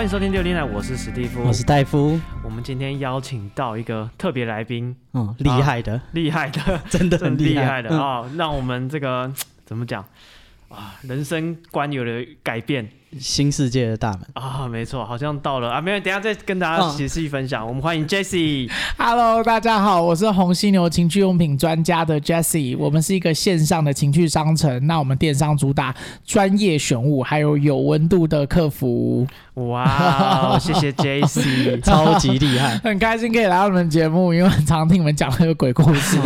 欢迎收听六零奶，我是史蒂夫，我是戴夫。我们今天邀请到一个特别来宾，嗯，厉害的，厉害的，真的很厉害，害的啊、嗯！让我们这个怎么讲啊？人生观有了改变。新世界的大门啊，没错，好像到了啊，没有，等一下再跟大家仔细分享。嗯、我们欢迎 Jessie。Hello，大家好，我是红犀牛情趣用品专家的 Jessie。我们是一个线上的情趣商城，那我们电商主打专业选物，还有有温度的客服。哇，谢谢 Jessie，超级厉害，很开心可以来到你们节目，因为很常听你们讲那个鬼故事。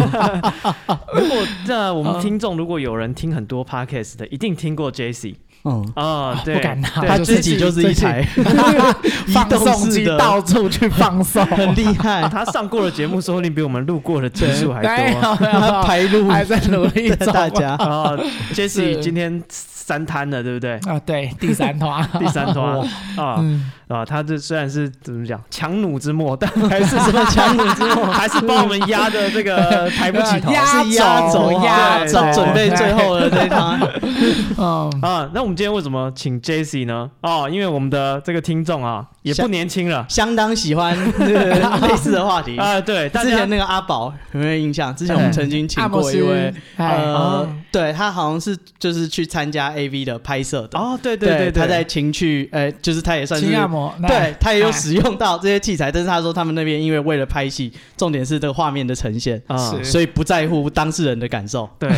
如果这我们听众如果有人听很多 Podcast 的，一定听过 Jessie。嗯。啊，对，不敢拿，他自己就是一台 移动式的，到处去放送，很厉害。他上过的节目，说不定比我们录过的次数还多。他排录还在努力，大家。啊，Jessie 今天三摊了，对不对？啊，对，第三摊，第三摊 啊。啊，他这虽然是怎么讲强弩之末，但 还是什么强弩之末，还是把我们压的这个抬不起头，压压走压走，准备最后的这一趟。嗯啊，那我们今天为什么请 Jessie 呢？哦，因为我们的这个听众啊，也不年轻了，相当喜欢类似的话题啊。对，之前那个阿宝有没有印象？之前我们曾经请过一位，呃，对他好像是就是去参加 AV 的拍摄的。哦，对对对，他在情趣，呃，就是他也算是。对，他也有使用到这些器材，但是他说他们那边因为为了拍戏，重点是这个画面的呈现啊，所以不在乎当事人的感受。对，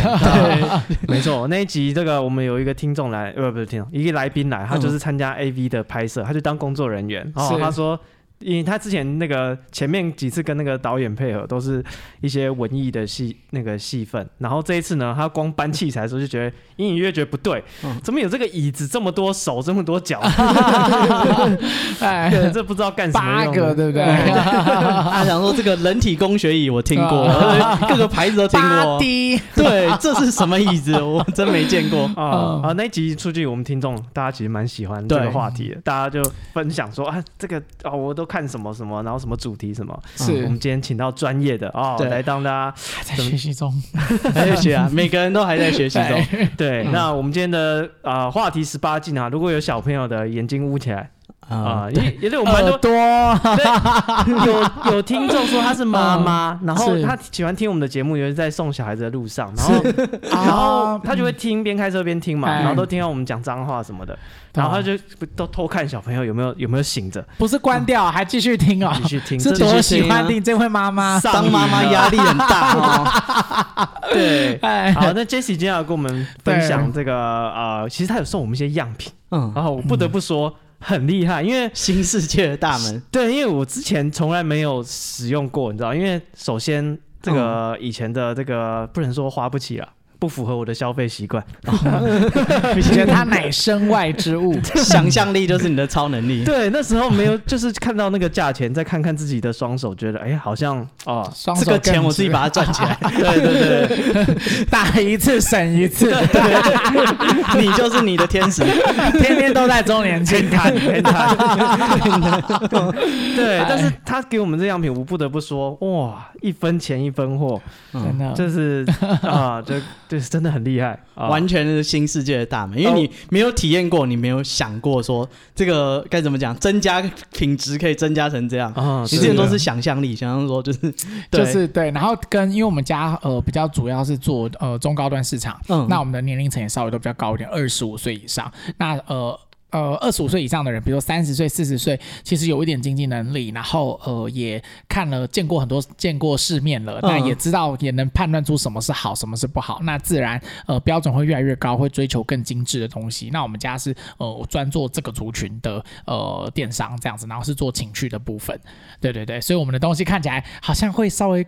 没错，那一集这个我们有一个听众来，呃，不是听众，一个来宾来，他就是参加 AV 的拍摄，他就当工作人员，然后他说。因为他之前那个前面几次跟那个导演配合，都是一些文艺的戏那个戏份，然后这一次呢，他光搬器材的时候就觉得隐隐约约觉得不对，怎么有这个椅子这么多手这么多脚？哎，这不知道干什么用？八个对不对？他想说这个人体工学椅我听过，各个牌子都听过。对，这是什么椅子？我真没见过啊！啊，那一集出去，我们听众大家其实蛮喜欢这个话题的，大家就分享说啊，这个啊，我都。看什么什么，然后什么主题什么，是。我们今天请到专业的哦，来当大家还在学习中，还在学啊，每个人都还在学习中。对，那我们今天的啊话题十八禁啊，如果有小朋友的眼睛捂起来啊，也也对我们蛮多，有 有听众说她是妈妈，然后她喜欢听我们的节目，尤其在送小孩子的路上，然后然后他就会听边开车边听嘛，然后都听到我们讲脏话什么的。然后她就都偷看小朋友有没有有没有醒着，不是关掉，还继续听哦，继续听，是多喜欢听这位妈妈，当妈妈压力很大哦。对，好，那 Jessie 今天要跟我们分享这个呃，其实他有送我们一些样品，嗯，然后我不得不说很厉害，因为新世界的大门，对，因为我之前从来没有使用过，你知道，因为首先这个以前的这个不能说花不起了。不符合我的消费习惯，觉得它乃身外之物，想象力就是你的超能力。对，那时候没有，就是看到那个价钱，再看看自己的双手，觉得哎，好像哦，这个钱我自己把它赚起来。对对对，打一次省一次，你就是你的天使，天天都在周年庆。看，天看。对，但是他给我们这样品，我不得不说，哇，一分钱一分货，真的，就是啊，就。对，真的很厉害，完全是新世界的大门。因为你没有体验过，你没有想过说这个该怎么讲，增加品质可以增加成这样。啊，你之前都是想象力，想象说就是 就是对。然后跟因为我们家呃比较主要是做呃中高端市场，嗯，那我们的年龄层也稍微都比较高一点，二十五岁以上。那呃。呃，二十五岁以上的人，比如说三十岁、四十岁，其实有一点经济能力，然后呃，也看了、见过很多、见过世面了，那也知道、也能判断出什么是好，什么是不好，那自然呃标准会越来越高，会追求更精致的东西。那我们家是呃专做这个族群的呃电商这样子，然后是做情趣的部分，对对对，所以我们的东西看起来好像会稍微。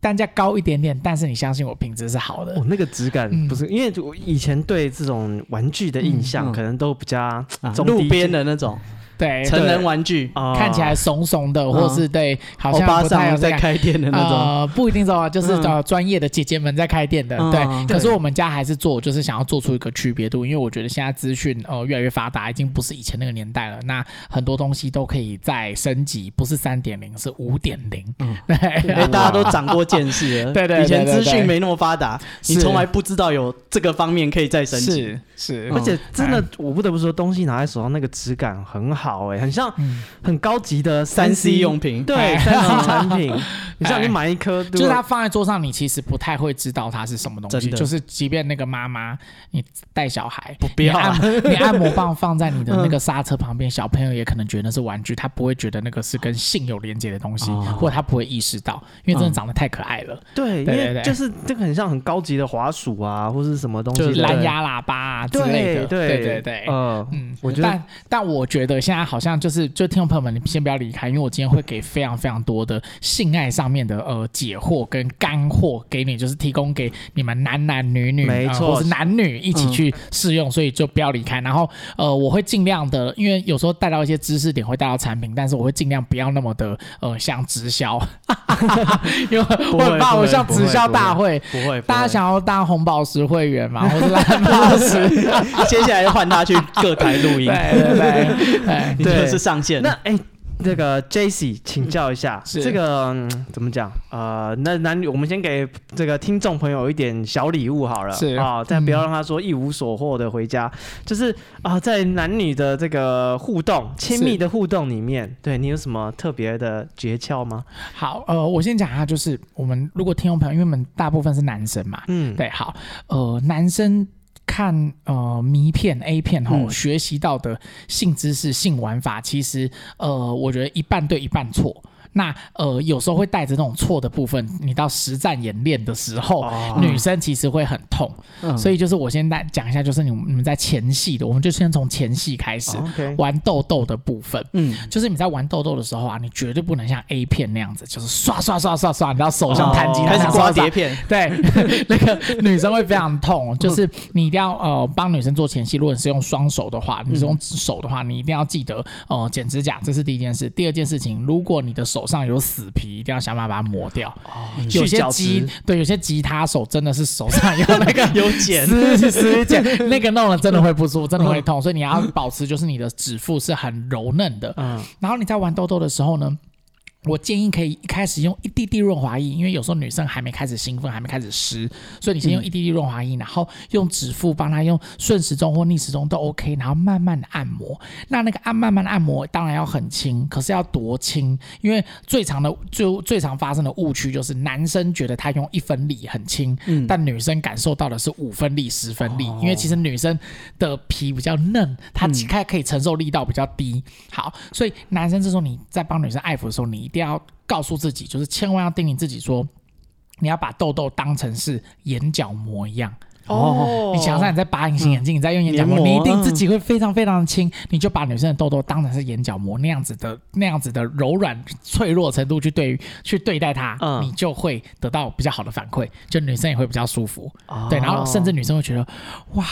单价高一点点，但是你相信我，品质是好的。哦，那个质感不是，嗯、因为我以前对这种玩具的印象，可能都比较路边的那种。对，成人玩具看起来怂怂的，或是对，好像不太在开店的那种。呃，不一定说，就是呃专业的姐姐们在开店的。对，可是我们家还是做，就是想要做出一个区别度，因为我觉得现在资讯呃越来越发达，已经不是以前那个年代了。那很多东西都可以再升级，不是三点零，是五点零。嗯，对，大家都长过见识了。对对，以前资讯没那么发达，你从来不知道有这个方面可以再升级。是是，而且真的，我不得不说，东西拿在手上那个质感很好。好哎，很像很高级的三 C 用品，对，三 C 产品。你像你买一颗，就是它放在桌上，你其实不太会知道它是什么东西。就是即便那个妈妈，你带小孩，不必要按 你按摩棒放在你的那个刹车旁边，小朋友也可能觉得那是玩具，他不会觉得那个是跟性有连接的东西，或者他不会意识到，因为真的长得太可爱了。对，因为就是这个很像很高级的滑鼠啊，或是什么东西，蓝牙喇叭啊之类的。对对对，嗯嗯，我觉得，但但我觉得现在好像就是，就听众朋友们，你先不要离开，因为我今天会给非常非常多的性爱上面的呃解惑跟干货给你，就是提供给你们男男女女，没错，或是男女一起去试用，所以就不要离开。然后呃，我会尽量的，因为有时候带到一些知识点，会带到产品，但是我会尽量不要那么的呃像直销，因为我很怕我像直销大会，不会，大家想要当红宝石会员嘛，或是蓝宝石，接下来就换他去各台录音，对 对对，你就是上线。那哎。这个 Jesse 请教一下，嗯、这个、嗯、怎么讲？呃，那男女，我们先给这个听众朋友一点小礼物好了，是啊，但不要让他说一无所获的回家。嗯、就是啊、呃，在男女的这个互动、亲密的互动里面，是对你有什么特别的诀窍吗？好，呃，我先讲一下，就是我们如果听众朋友，因为我们大部分是男生嘛，嗯，对，好，呃，男生。看呃迷片 A 片后，嗯、学习到的性知识、性玩法，其实呃，我觉得一半对一半错。那呃，有时候会带着那种错的部分，你到实战演练的时候，哦、女生其实会很痛。嗯、所以就是我先来讲一下，就是你们你们在前戏的，我们就先从前戏开始、哦 okay、玩豆豆的部分。嗯，就是你在玩豆豆的时候啊，你绝对不能像 A 片那样子，就是刷刷刷刷刷，你知道手上弹吉他，开始刮碟片。对，那个女生会非常痛。就是你一定要呃帮女生做前戏，如果你是用双手的话，你是用手的话，你一定要记得呃剪指甲，这是第一件事。第二件事情，如果你的手手上有死皮，一定要想办法把它磨掉。哦、有些吉对，有些吉他手真的是手上有那个 有茧，是是茧，那个弄了真的会不舒服，真的会痛。所以你要保持，就是你的指腹是很柔嫩的。嗯，然后你在玩豆豆的时候呢，我建议可以一开始用一滴滴润滑液，因为有时候女生还没开始兴奋，还没开始湿，所以你先用一滴滴润滑液，然后用指腹帮她用顺时钟或逆时钟都 OK，然后慢慢的按摩。那那个按慢慢的按摩，当然要很轻，可是要多轻？因为最常的最最常发生的误区就是男生觉得他用一分力很轻，嗯，但女生感受到的是五分力、十分力，因为其实女生的皮比较嫩，她开可以承受力道比较低。好，所以男生这时候你在帮女生爱抚的时候，你。一定要告诉自己，就是千万要叮咛自己说，你要把痘痘当成是眼角膜一样哦。你想象你在拔隐形眼镜，嗯、你在用眼角膜，膜你一定自己会非常非常的轻。你就把女生的痘痘当成是眼角膜那样子的那样子的柔软脆弱程度去对去对待它，嗯、你就会得到比较好的反馈，就女生也会比较舒服。哦、对，然后甚至女生会觉得哇。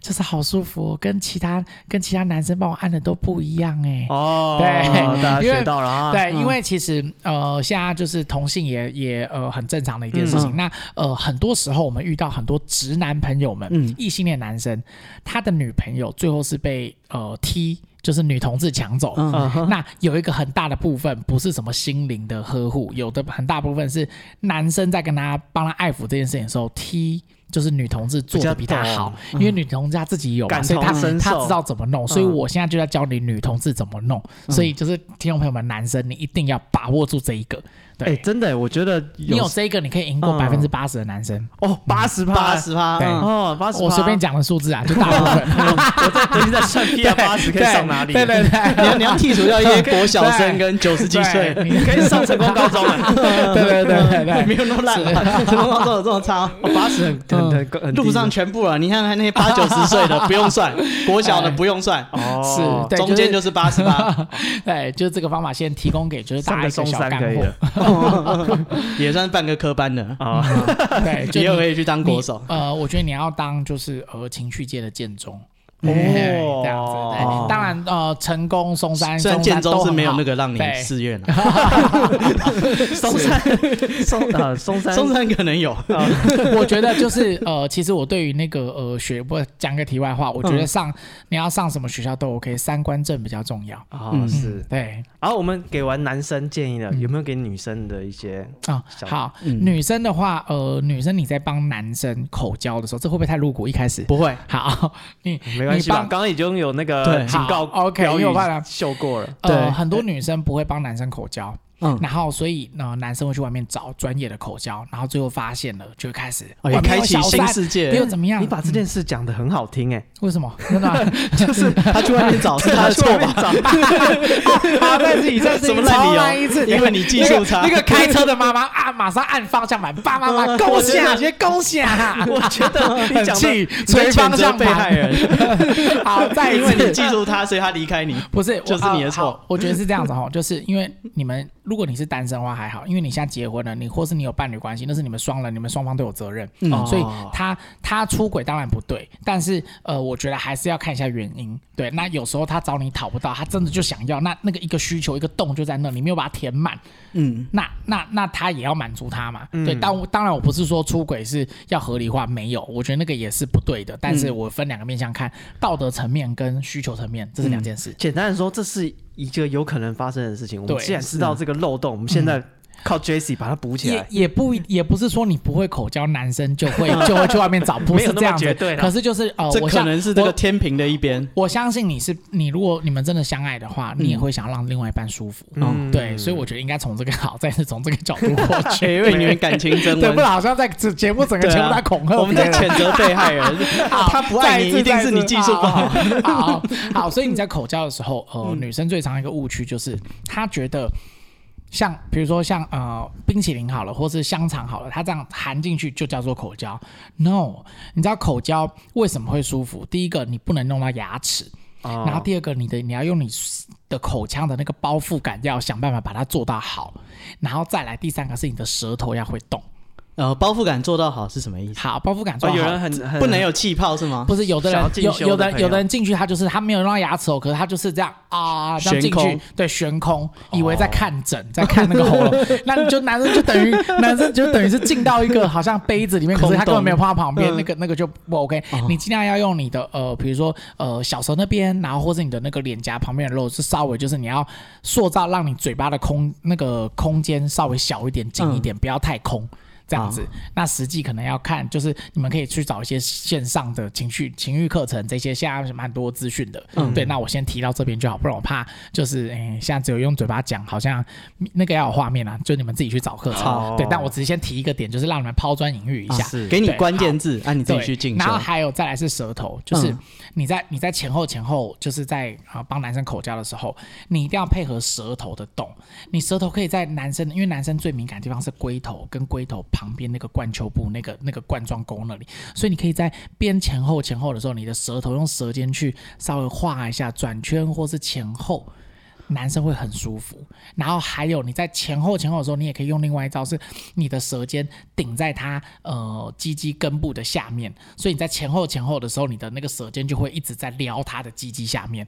就是好舒服，跟其他跟其他男生帮我按的都不一样哎。哦，对，大家学到了啊。对，因为其实呃，现在就是同性也也呃很正常的一件事情。那呃，很多时候我们遇到很多直男朋友们，异性恋男生，他的女朋友最后是被呃 T，就是女同志抢走。那有一个很大的部分不是什么心灵的呵护，有的很大部分是男生在跟他帮他爱抚这件事情的时候踢。就是女同志做的比他好，因为女同志她自己有，所以她她知道怎么弄，所以我现在就在教你女同志怎么弄，所以就是听众朋友们，男生你一定要把握住这一个。哎，真的，我觉得你有这个，你可以赢过百分之八十的男生。哦，八十趴，八十趴，对。哦，八十。我随便讲的数字啊，就大部分。我在最近在算 P R 八十可以上哪里？对对对，你要你要剔除掉一些国小生跟九十几岁，你可以上成功高中 了。对对对对，没有那么烂，成功高中有这么差？八十很很很路上全部了，你看看那些八九十岁的不用算，国小的不用算，哦，是，中间就是八十八。对，就是这个方法先提供给就是大家一个小干货。也算是半个科班的啊，对，以后可以去当国手。呃，我觉得你要当就是呃情绪界的建中。哦，这样子，当然，呃，成功松山，虽然建中是没有那个让你试验的，松山，松呃松山，松山可能有。我觉得就是呃，其实我对于那个呃学，不讲个题外话，我觉得上你要上什么学校都 OK，三观正比较重要啊。是，对。然后我们给完男生建议了，有没有给女生的一些啊？好，女生的话，呃，女生你在帮男生口交的时候，这会不会太露骨？一开始不会。好，你。关系吧？刚刚已经有那个警告，OK，因为我怕秀过了。对，很多女生不会帮男生口交。嗯，然后所以呢，男生会去外面找专业的口交，然后最后发现了，就开始也开启新世界，又怎么样？你把这件事讲的很好听哎，为什么？真的就是他去外面找 是他的错吧？他在自己在自己重来一次，因为你技术差。那个开车的妈妈啊，马上按方向盘，爸妈妈恭喜啊，先恭喜啊！我觉得很气，捶方向盘。被害人。好，再因为你记住他，所以他离开你，不是就是你的错。我觉得是这样子哈，就是因为你们。如果你是单身的话还好，因为你现在结婚了，你或是你有伴侣关系，那是你们双人，你们双方都有责任，嗯，所以他他出轨当然不对，但是呃，我觉得还是要看一下原因，对，那有时候他找你讨不到，他真的就想要，那那个一个需求一个洞就在那里，你没有把它填满，嗯，那那那他也要满足他嘛，对，当当然我不是说出轨是要合理化，没有，我觉得那个也是不对的，但是我分两个面向看，道德层面跟需求层面，这是两件事，简单的说，这是。一个有可能发生的事情，我们既然知道这个漏洞，我们现在靠 Jessie 把它补起来。也也不也不是说你不会口交，男生就会 就会去外面找，不是这样子。可是就是呃，这可能是这个天平的一边。我相信你是你，如果你们真的相爱的话，你也会想让另外一半舒服。嗯，对，所以我觉得应该从这个好，再是从这个角度过去，因为你们感情真 的不好像在节目整个节目在恐吓我们在谴责被害人。他不爱你，一定是你技术不好。好好，所以你在口交的时候，呃，女生最常一个误区就是她觉得。像比如说像呃冰淇淋好了，或是香肠好了，它这样含进去就叫做口交。No，你知道口交为什么会舒服？第一个你不能弄到牙齿，哦、然后第二个你的你要用你的口腔的那个包覆感，要想办法把它做到好，然后再来第三个是你的舌头要会动。呃，包覆感做到好是什么意思？好，包覆感做到好，有人很不能有气泡是吗？不是，有的人有有的有的人进去，他就是他没有弄到牙齿哦，可是他就是这样啊，这样进去，对，悬空，以为在看诊，在看那个喉咙，那你就男生就等于男生就等于是进到一个好像杯子里面，可是他根本没有放在旁边，那个那个就不 OK。你尽量要用你的呃，比如说呃小舌那边，然后或是你的那个脸颊旁边的肉是稍微就是你要塑造让你嘴巴的空那个空间稍微小一点、紧一点，不要太空。这样子，那实际可能要看，就是你们可以去找一些线上的情绪情欲课程，这些现在蛮多资讯的。嗯，对，那我先提到这边就好，不然我怕就是，哎，现在只有用嘴巴讲，好像那个要有画面啊，就你们自己去找课程。对，但我只是先提一个点，就是让你们抛砖引玉一下，是给你关键字，啊你自己去进。然后还有再来是舌头，就是你在你在前后前后，就是在啊帮男生口交的时候，你一定要配合舌头的动。你舌头可以在男生，因为男生最敏感的地方是龟头跟龟头。旁边那个冠球部，那个那个冠状沟那里，所以你可以在边前后前后的时候，你的舌头用舌尖去稍微画一下转圈，或是前后，男生会很舒服。然后还有你在前后前后的时候，你也可以用另外一招，是你的舌尖顶在他呃鸡鸡根部的下面，所以你在前后前后的时候，你的那个舌尖就会一直在撩他的鸡鸡下面。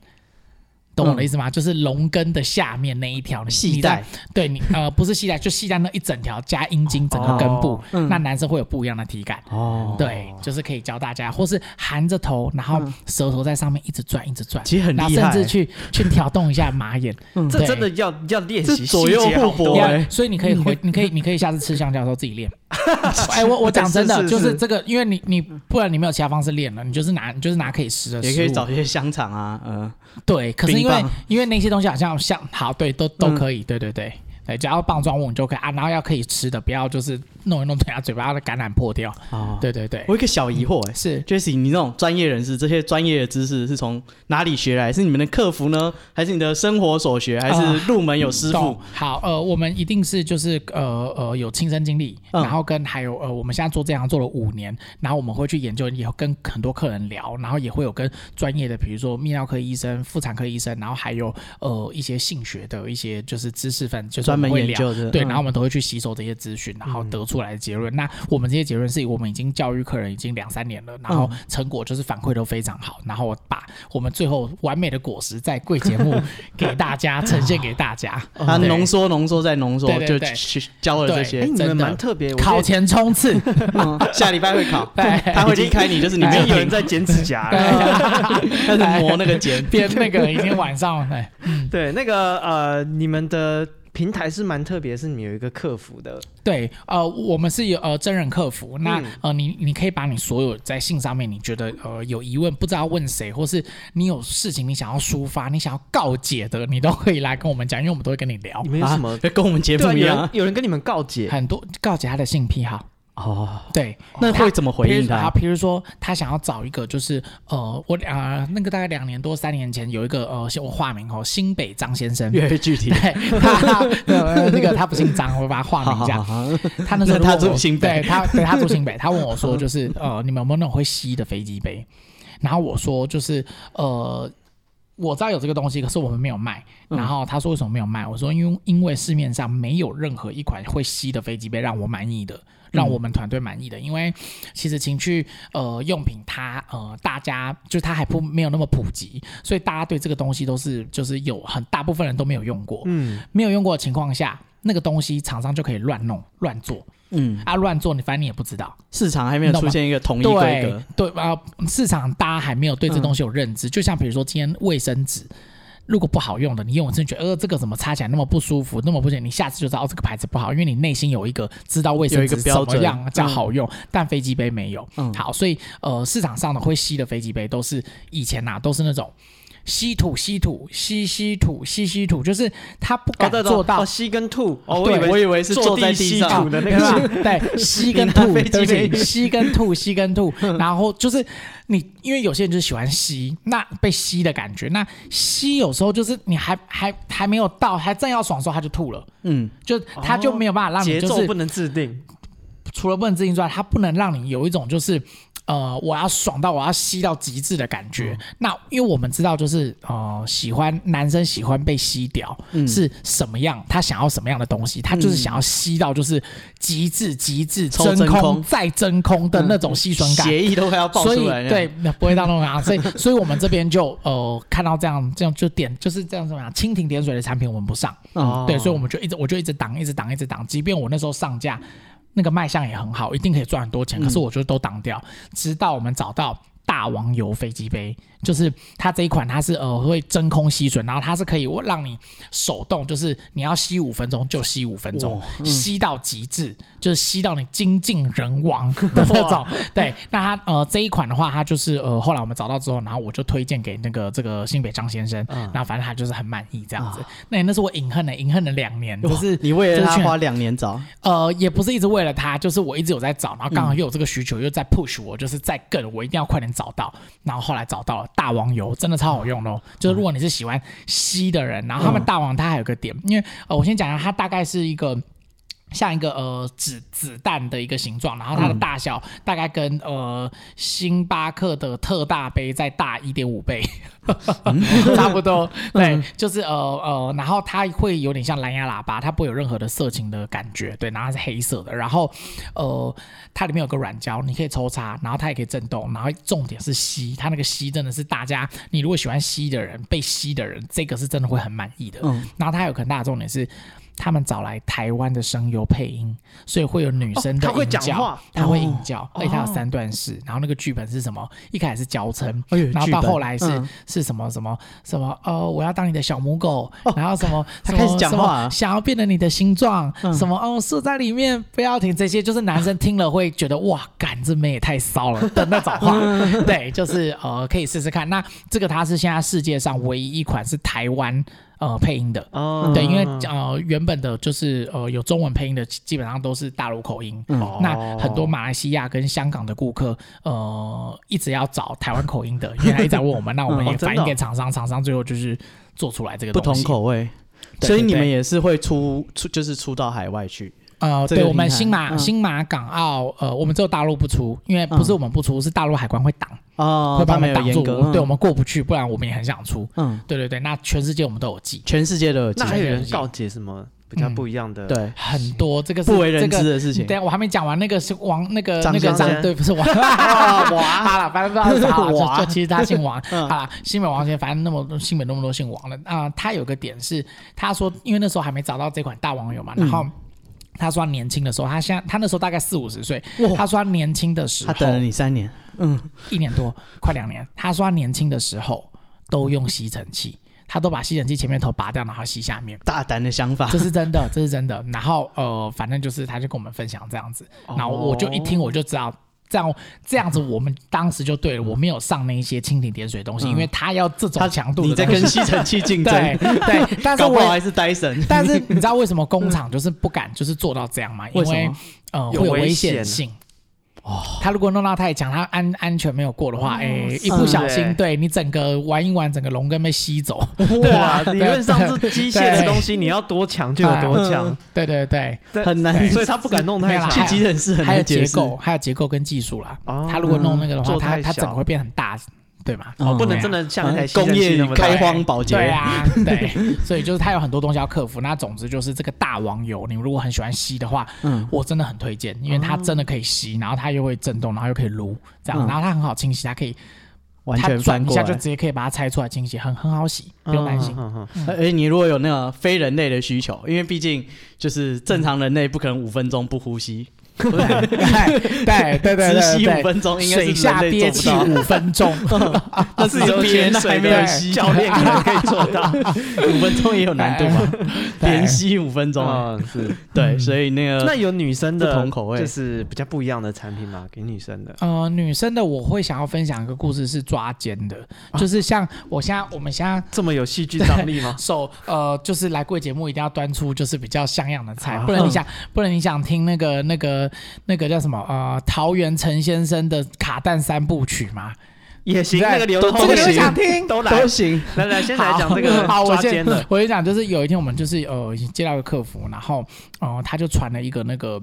懂我的意思吗？嗯、就是龙根的下面那一条系带，对你呃不是系带，就系带那一整条加阴茎整个根部，哦嗯、那男生会有不一样的体感。哦，对，就是可以教大家，或是含着头，然后舌头在上面一直转，一直转，其实很厉害，甚至去去挑动一下马眼。嗯，这真的要要练习左右互搏，所以你可以回，你可以你可以下次吃香蕉的时候自己练。哎，我我讲真的，就是这个，因为你你不然你没有其他方式练了，你就是拿 你就是拿可以吃的，也可以找一些香肠啊，嗯，对，可是因为因为那些东西好像像好对都都可以，对对对。只要棒状物你就可以啊，然后要可以吃的，不要就是弄一弄，等下嘴巴的感染破掉。哦，对对对，我有一个小疑惑，哎，是 Jessie，你那种专业人士，这些专业的知识是从哪里学来？是你们的客服呢，还是你的生活所学，还是入门有师傅？好，呃，我们一定是就是呃呃有亲身经历，然后跟还有呃我们现在做这行做了五年，然后我们会去研究，以后跟很多客人聊，然后也会有跟专业的，比如说泌尿科医生、妇产科医生，然后还有呃一些性学的一些就是知识分，就是。会聊对，然后我们都会去吸收这些资讯，然后得出来的结论。那我们这些结论是我们已经教育客人已经两三年了，然后成果就是反馈都非常好。然后我把我们最后完美的果实在贵节目 给大家呈现给大家。他浓缩、浓缩再浓缩，就去教了这些，真的蛮特别。考前冲刺，下礼拜会考，他会离开你，就是里面有人在剪指甲，开始磨那个剪，边那个已经晚上了。对，那个呃，你们的。平台是蛮特别，是你们有一个客服的。对，呃，我们是有呃真人客服。那、嗯、呃，你你可以把你所有在信上面你觉得呃有疑问不知道问谁，或是你有事情你想要抒发、你想要告解的，你都可以来跟我们讲，因为我们都会跟你聊。你们有什么、啊、跟我们节目一样？有人，有人跟你们告解，很多告解他的性癖好。哦，对，那会怎么回应他？他比如说，他想要找一个，就是呃，我啊、呃，那个大概两年多三年前有一个呃，我化名哦，新北张先生，越具体。对，他那个他不姓张，我把他化名这样。好好好，他那时候他住新北，对他对他住新北，他问我说，就是呃，你们有没有那种会吸的飞机杯？然后我说，就是呃，我知道有这个东西，可是我们没有卖。然后他说为什么没有卖？我说因为因为市面上没有任何一款会吸的飞机杯让我满意的。让我们团队满意的，因为其实情趣呃用品它呃大家就它还不没有那么普及，所以大家对这个东西都是就是有很大部分人都没有用过，嗯，没有用过的情况下，那个东西厂商就可以乱弄乱做，嗯，啊乱做你反正你也不知道，市场还没有出现一个统一规格，对啊，呃，市场大家还没有对这东西有认知，嗯，就像比如说今天卫生纸。如果不好用的，你用我真的觉得，呃，这个怎么擦起来那么不舒服，那么不行，你下次就知道哦，这个牌子不好，因为你内心有一个知道卫生纸怎么样叫好用，嗯、但飞机杯没有。嗯，好，所以呃，市场上的会吸的飞机杯都是以前呐、啊，都是那种。吸吐吸吐吸吸吐吸吸吐，就是他不敢做到吸跟吐。哦，对，我以为是坐在地上的那个，对，吸跟吐，对，吸跟吐，吸跟吐。然后就是你，因为有些人就喜欢吸，那被吸的感觉，那吸有时候就是你还还还没有到，还正要爽的时候他就吐了。嗯，就他就没有办法让你就是节奏不能制定，除了不能制定之外，他不能让你有一种就是。呃，我要爽到我要吸到极致的感觉。嗯、那因为我们知道，就是呃，喜欢男生喜欢被吸掉，嗯、是什么样？他想要什么样的东西？他就是想要吸到就是极致极致真空，再真空的那种吸吮感，血液都快要爆出来。对，不会到那种啊。所以，所以我们这边就呃看到这样这样就点就是这样怎么样蜻蜓点水的产品我们不上。哦、对，所以我们就一直我就一直挡一直挡一直挡，即便我那时候上架。那个卖相也很好，一定可以赚很多钱。可是我就都挡掉，嗯、直到我们找到大王油飞机杯。就是它这一款，它是呃会真空吸吮，然后它是可以让你手动，就是你要吸五分钟就吸五分钟，嗯、吸到极致，就是吸到你精尽人亡的那种。对，那它呃这一款的话，它就是呃后来我们找到之后，然后我就推荐给那个这个新北张先生，嗯、然后反正他就是很满意这样子。啊、那那是我隐恨的，隐恨了两年，就是你为了他花两年找，呃也不是一直为了他，就是我一直有在找，然后刚好又有这个需求，嗯、又在 push 我，就是在更我一定要快点找到，然后后来找到了。大王油真的超好用的哦，就是如果你是喜欢吸的人，然后他们大王它还有个点，因为呃，我先讲一下，它大概是一个。像一个呃子子弹的一个形状，然后它的大小大概跟呃星巴克的特大杯再大一点五倍，嗯、差不多。对，嗯、就是呃呃，然后它会有点像蓝牙喇叭，它不会有任何的色情的感觉。对，然后它是黑色的，然后呃它里面有个软胶，你可以抽插，然后它也可以震动，然后重点是吸，它那个吸真的是大家，你如果喜欢吸的人，被吸的人，这个是真的会很满意的。嗯，然后它有很大的重点是。他们找来台湾的声优配音，所以会有女生的音叫，他会引叫，而且他有三段式。然后那个剧本是什么？一开始是娇嗔，然后到后来是是什么什么什么？哦，我要当你的小母狗，然后什么？他开始讲话，想要变成你的形状，什么？哦，射在里面，不要停。这些就是男生听了会觉得哇，干这妹也太骚了的那种话。对，就是呃，可以试试看。那这个它是现在世界上唯一一款是台湾。呃，配音的，哦、对，因为呃，原本的就是呃，有中文配音的，基本上都是大陆口音。嗯、那很多马来西亚跟香港的顾客，呃，一直要找台湾口音的，因为他一直在问我们，那我们也反映给厂商，厂、哦、商最后就是做出来这个东西不同口味。所以你们也是会出出，就是出到海外去。呃，对，我们新马、嗯、新马港澳，呃，我们只有大陆不出，因为不是我们不出，嗯、是大陆海关会挡，哦，会把我们挡住，嗯、对我们过不去，不然我们也很想出。嗯，对对对，那全世界我们都有寄，全世界都有寄。那还有人告解什么比较不一样的？嗯、对，很多这个是不为人知的事情。对，我还没讲完，那个是王，那个那个张，对，不是王，王，好了，反正不知道是啥，就就其实他姓王。好了，新北王先，反正那么多新北那么多姓王的啊，他有个点是，他说，因为那时候还没找到这款大网友嘛，然后。他说他年轻的时候，他现在他那时候大概四五十岁。他说他年轻的时候，他等了你三年，嗯，一年多，快两年。他说他年轻的时候都用吸尘器。他都把吸尘器前面头拔掉，然后吸下面。大胆的想法，这是真的，这是真的。然后呃，反正就是他就跟我们分享这样子，然后我就一听我就知道。这样这样子，我们当时就对了。我没有上那一些蜻蜓点水的东西，因为他要这种强度。你在跟吸尘器竞争，对 对。但是我 还是呆神。但是你知道为什么工厂就是不敢就是做到这样吗？因为呃会有危险性。哦，他如果弄到太强，他安安全没有过的话，哎，一不小心，对你整个玩一玩，整个龙根被吸走。哇，理论上是机械的东西，你要多强就有多强。对对对，很难，所以他不敢弄太强。去急诊室很难解释。还有结构，还有结构跟技术啦。他如果弄那个的话，他他整个会变很大。对嘛？哦，不能真的像一台工业开荒保洁。对啊，对，所以就是它有很多东西要克服。那总之就是这个大王油，你如果很喜欢吸的话，嗯，我真的很推荐，因为它真的可以吸，然后它又会震动，然后又可以撸，这样，然后它很好清洗，它可以完全转一下就直接可以把它拆出来清洗，很很好洗，不用担心。哎，你如果有那个非人类的需求，因为毕竟就是正常人类不可能五分钟不呼吸。对对对对，吸五分钟，应该是水下憋气五分钟，那是有憋水还没有吸，教练可能可以做到，五分钟也有难度嘛，连吸五分钟啊，是，对，所以那个那有女生的不同口味，就是比较不一样的产品嘛，给女生的。呃，女生的我会想要分享一个故事，是抓奸的，就是像我现在我们现在这么有戏剧张力吗？手呃，就是来贵节目一定要端出就是比较像样的菜，不然你想不然你想听那个那个。那个叫什么呃，桃园陈先生的卡蛋三部曲吗？也行，那个流都都想听，都都行。来来，先来讲这个好，我先我先讲，就是有一天我们就是呃接到个客服，然后呃他就传了一个那个。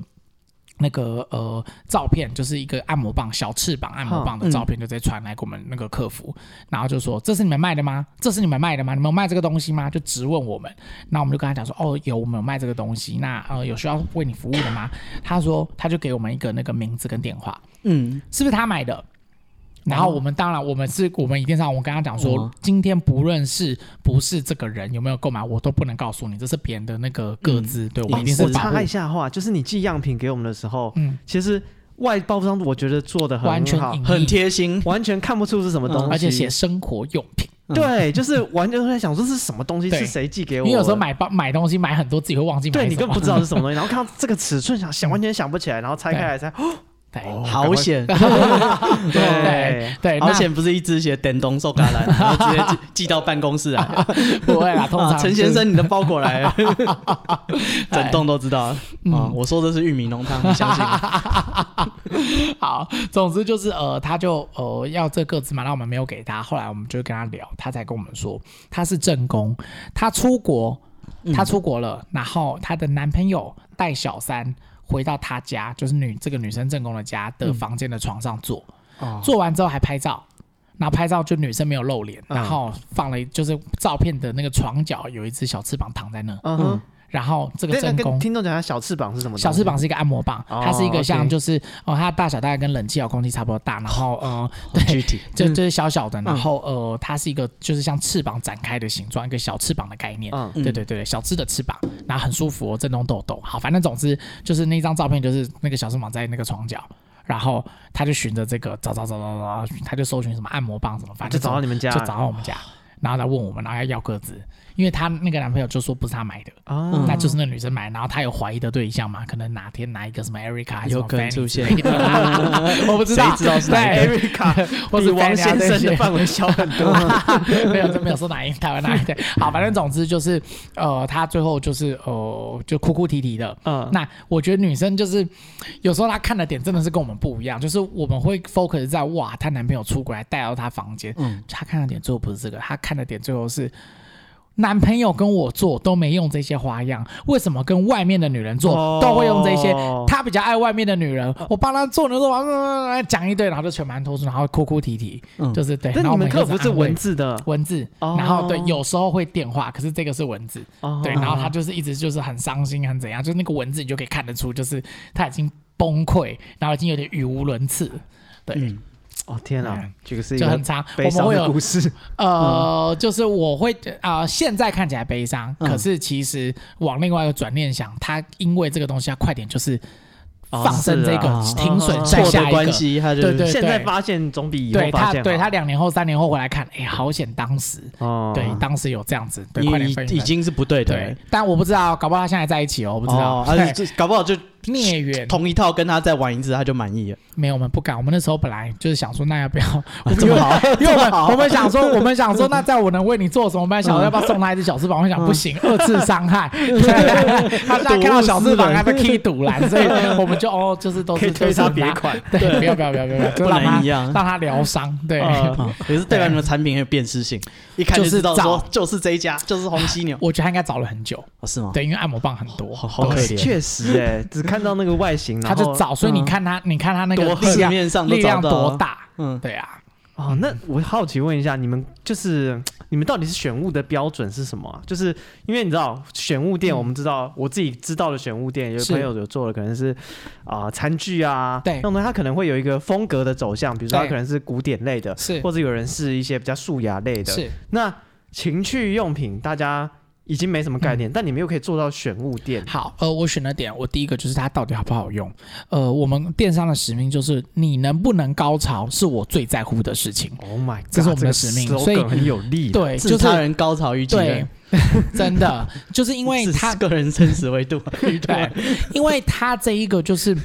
那个呃照片就是一个按摩棒，小翅膀按摩棒的照片，就直接传来给我们那个客服，然后就说，这是你们卖的吗？这是你们卖的吗？你们有卖这个东西吗？就直问我们，那我们就跟他讲说，哦，有，我们有卖这个东西，那呃有需要为你服务的吗？他说他就给我们一个那个名字跟电话，嗯，是不是他买的？然后我们当然，我们是我们一定上，我跟他讲说，今天不论是不是这个人有没有购买，我都不能告诉你，这是别人的那个个资，对，我们一定是插一下话，就是你寄样品给我们的时候，嗯，其实外包装我觉得做的很好，很贴心，完全看不出是什么东西，而且写生活用品，对，就是完全在想说是什么东西，是谁寄给我？你有时候买包买东西买很多，自己会忘记买，对，你根本不知道是什么东西，然后看到这个尺寸，想想完全想不起来，然后拆开来才。好险！对 对，好险不是一只写电动手卡来，然后直接寄 寄到办公室来。不会啦，通常陈先生你的包裹来了，整栋都知道啊。我说的是玉米浓汤，你相信？好，总之就是呃，他就呃要这个字嘛，那我们没有给他。后来我们就跟他聊，他才跟我们说他是正宫，他出国，他出国了，然后他的男朋友带小三。回到他家，就是女这个女生正宫的家的房间的床上坐，嗯、做完之后还拍照，然后拍照就女生没有露脸，嗯、然后放了就是照片的那个床角有一只小翅膀躺在那。嗯哼然后这个正宫，听众讲下小翅膀是什么？小翅膀是一个按摩棒，它是一个像就是哦，它的大小大概跟冷气遥控器差不多大，然后呃，对，就就是小小的，然后呃，它是一个就是像翅膀展开的形状，一个小翅膀的概念。嗯，对对对，小只的翅膀，然后很舒服哦，震动豆豆。好，反正总之就是那张照片，就是那个小翅膀在那个床角，然后他就循着这个找找找找找，他就搜寻什么按摩棒什么，反正就找到你们家，就找到我们家，然后来问我们，然后要要个资。因为她那个男朋友就说不是她买的，哦，那就是那女生买，然后她有怀疑的对象嘛？可能哪天拿一个什么 Erica 有可能出现，我不知道，谁知道是哪 Erica？或者王先生的范围小很多，没有，就没有说哪一台湾哪一台。好，反正总之就是，呃，她最后就是呃，就哭哭啼啼的。嗯，那我觉得女生就是有时候她看的点真的是跟我们不一样，就是我们会 focus 在哇，她男朋友出轨来带到她房间，嗯，她看的点最后不是这个，她看的点最后是。男朋友跟我做都没用这些花样，为什么跟外面的女人做都会用这些？他比较爱外面的女人，我帮他做的时候，讲一堆，然后就全盘托出，然后哭哭啼啼，就是对。那你们客服是文字的？文字，然后对，有时候会电话，可是这个是文字，对，然后他就是一直就是很伤心，很怎样，就是那个文字你就可以看得出，就是他已经崩溃，然后已经有点语无伦次，对。哦天哪，这个是一个很长，我们会有故事。呃，就是我会啊，现在看起来悲伤，可是其实往另外一个转念想，他因为这个东西要快点就是放生这个停损再下一个，对对，现在发现总比以后发现。对他两年后、三年后回来看，哎，好险当时，对，当时有这样子，对，快点分，已经是不对的。但我不知道，搞不好他现在在一起哦，我不知道，搞不好就。孽缘同一套跟他再玩一次，他就满意了。没有，我们不敢。我们那时候本来就是想说，那要不要 这么好？因为我们我们想说，我们想说，那在我能为你做什么？我们想说要不要送他一只小翅膀？我想不行，二次伤害。他现在看到小翅膀，他被踢堵拦，所以我们就哦，就是都是推他别款。对，不要不要不要不要，不能一样，让他疗伤。对，也是代表你们产品很有辨识性，一看就知道说就是这一家，就是红犀牛。我觉得他应该找了很久，是吗？对，因为按摩棒很多，好可怜。确实，哎，只看到那个外形。他就找，所以你看他，你看他那个力量，力量多大？嗯，对啊。哦，那我好奇问一下，你们就是你们到底是选物的标准是什么啊？就是因为你知道选物店，我们知道我自己知道的选物店，有朋友有做的可能是啊餐具啊，对，那么它可能会有一个风格的走向，比如说它可能是古典类的，是，或者有人是一些比较素雅类的，是。那情趣用品，大家。已经没什么概念，嗯、但你们又可以做到选物店。好，呃，我选的点，我第一个就是它到底好不好用。呃，我们电商的使命就是你能不能高潮，是我最在乎的事情。Oh my God，这是我们的使命，所以很有力。对，就是他人高潮预期。对，真的就是因为他个人生死维度。对，因为他这一个就是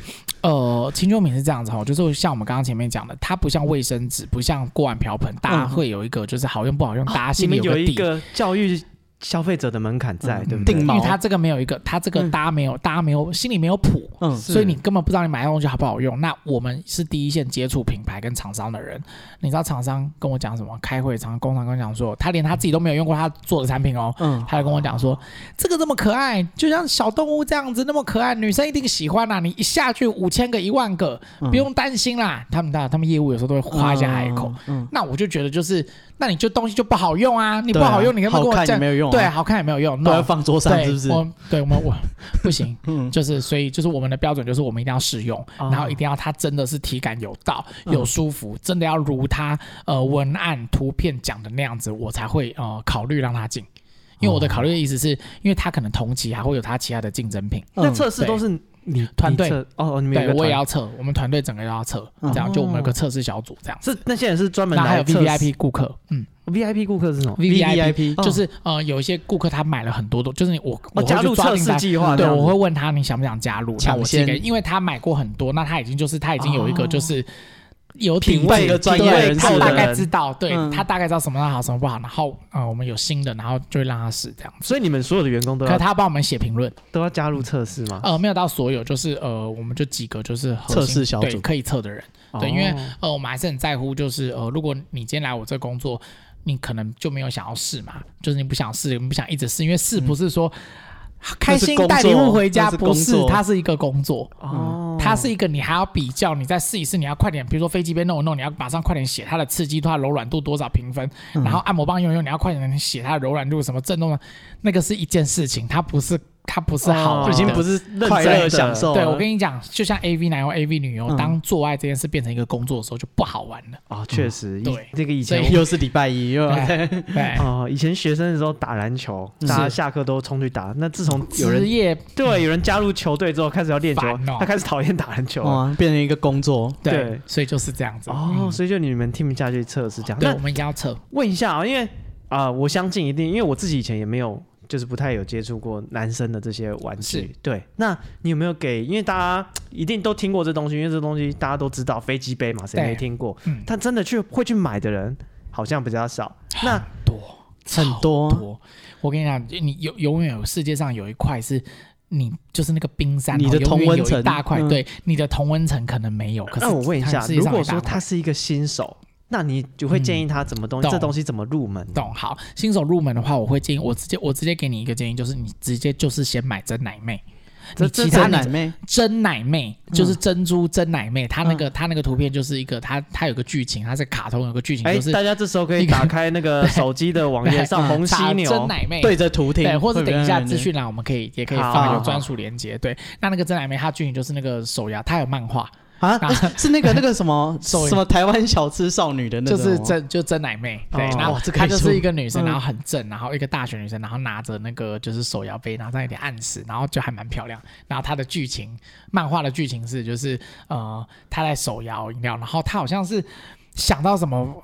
呃，秦秋敏是这样子哈，就是像我们刚刚前面讲的，它不像卫生纸，不像锅碗瓢盆，大家会有一个就是好用不好用，大家心里有个底。有一个教育。消费者的门槛在，对不对？因为他这个没有一个，他这个大家没有，大家没有心里没有谱，嗯，所以你根本不知道你买的东西好不好用。那我们是第一线接触品牌跟厂商的人，你知道厂商跟我讲什么？开会，厂工厂跟我讲说，他连他自己都没有用过他做的产品哦，嗯，他就跟我讲说，这个这么可爱，就像小动物这样子那么可爱，女生一定喜欢呐。你一下去五千个一万个，不用担心啦。他们他他们业务有时候都会夸一下海口，嗯，那我就觉得就是。那你就东西就不好用啊！你不好用，你跟他跟我讲，没有用。对，好看也没有用，都要放桌上，是不是？我，对我们我 不行，就是所以就是我们的标准就是我们一定要试用，然后一定要它真的是体感有到，有舒服，真的要如它呃文案图片讲的那样子，我才会呃考虑让它进。因为我的考虑的意思是，因为它可能同期还会有它其他的竞争品。那测试都是。你团队哦，你们对，我也要测，我们团队整个都要测，这样就我们有个测试小组，这样是那些人是专门那还有 V V I P 顾客，嗯，V I P 顾客是什么？V V I P 就是呃，有一些顾客他买了很多的，就是我我加入测试计划，对，我会问他你想不想加入，抢先，因为他买过很多，那他已经就是他已经有一个就是。有品味的专业人士，他大概知道，对他大概知道什么好，什么不好。然后，呃，我们有新的，然后就会让他试这样。所以你们所有的员工都要，可他帮我们写评论，都要加入测试吗？呃，没有到所有，就是呃，我们就几个就是测试小组可以测的人。对，因为呃，我们还是很在乎，就是呃，如果你今天来我这工作，你可能就没有想要试嘛，就是你不想试，你不想一直试，因为试不是说。开心带礼物回家不是，它是一个工作。哦，它是一个你还要比较，你再试一试，你要快点，比如说飞机杯弄一弄，你要马上快点写它的刺激度、它柔软度多少评分，然后按摩棒用一用，你要快点写它的柔软度什么震动的，那个是一件事情，它不是。它不是好，已经不是快乐享受。对，我跟你讲，就像 A V 男优、A V 女优，当做爱这件事变成一个工作的时候，就不好玩了。啊，确实，对，这个以前又是礼拜一，又对 哦，以前学生的时候打篮球，大家下课都冲去打。那自从有人对有人加入球队之后，开始要练球，他开始讨厌打篮球，变成一个工作。对，所以就是这样子。哦，所以就你们听不下去测试这样。对，我们一定要测。问一下啊，因为啊，我相信一定，因为我自己以前也没有。就是不太有接触过男生的这些玩具，对。那你有没有给？因为大家一定都听过这东西，因为这东西大家都知道，飞机杯嘛，谁没听过？嗯。但真的去会去买的人好像比较少。那多很多，很多。我跟你讲，你永永远有世界上有一块是你就是那个冰山，你的同温层大块，对，你的同温层可能没有。可是那我问一下，如果说他是一个新手。那你就会建议他怎么东西？这东西怎么入门？懂好，新手入门的话，我会建议我直接我直接给你一个建议，就是你直接就是先买真奶妹。你其他奶妹，真奶妹就是珍珠真奶妹，它那个它那个图片就是一个它它有个剧情，它是卡通有个剧情，就是大家这时候可以打开那个手机的网页 上红犀牛真奶妹对着图听，对，或者等一下资讯栏我们可以也可以放有专属连接。对，那那个真奶妹她剧情就是那个手摇，它有漫画。啊，是那个那个什么 什么台湾小吃少女的那个，就是真就真奶妹，对，然后她就是一个女生，然后很正，然后一个大学女生，然后拿着那个就是手摇杯，然后上有点暗示，然后就还蛮漂亮。然后她的剧情，漫画的剧情是就是呃她在手摇饮料，然后她好像是。想到什么？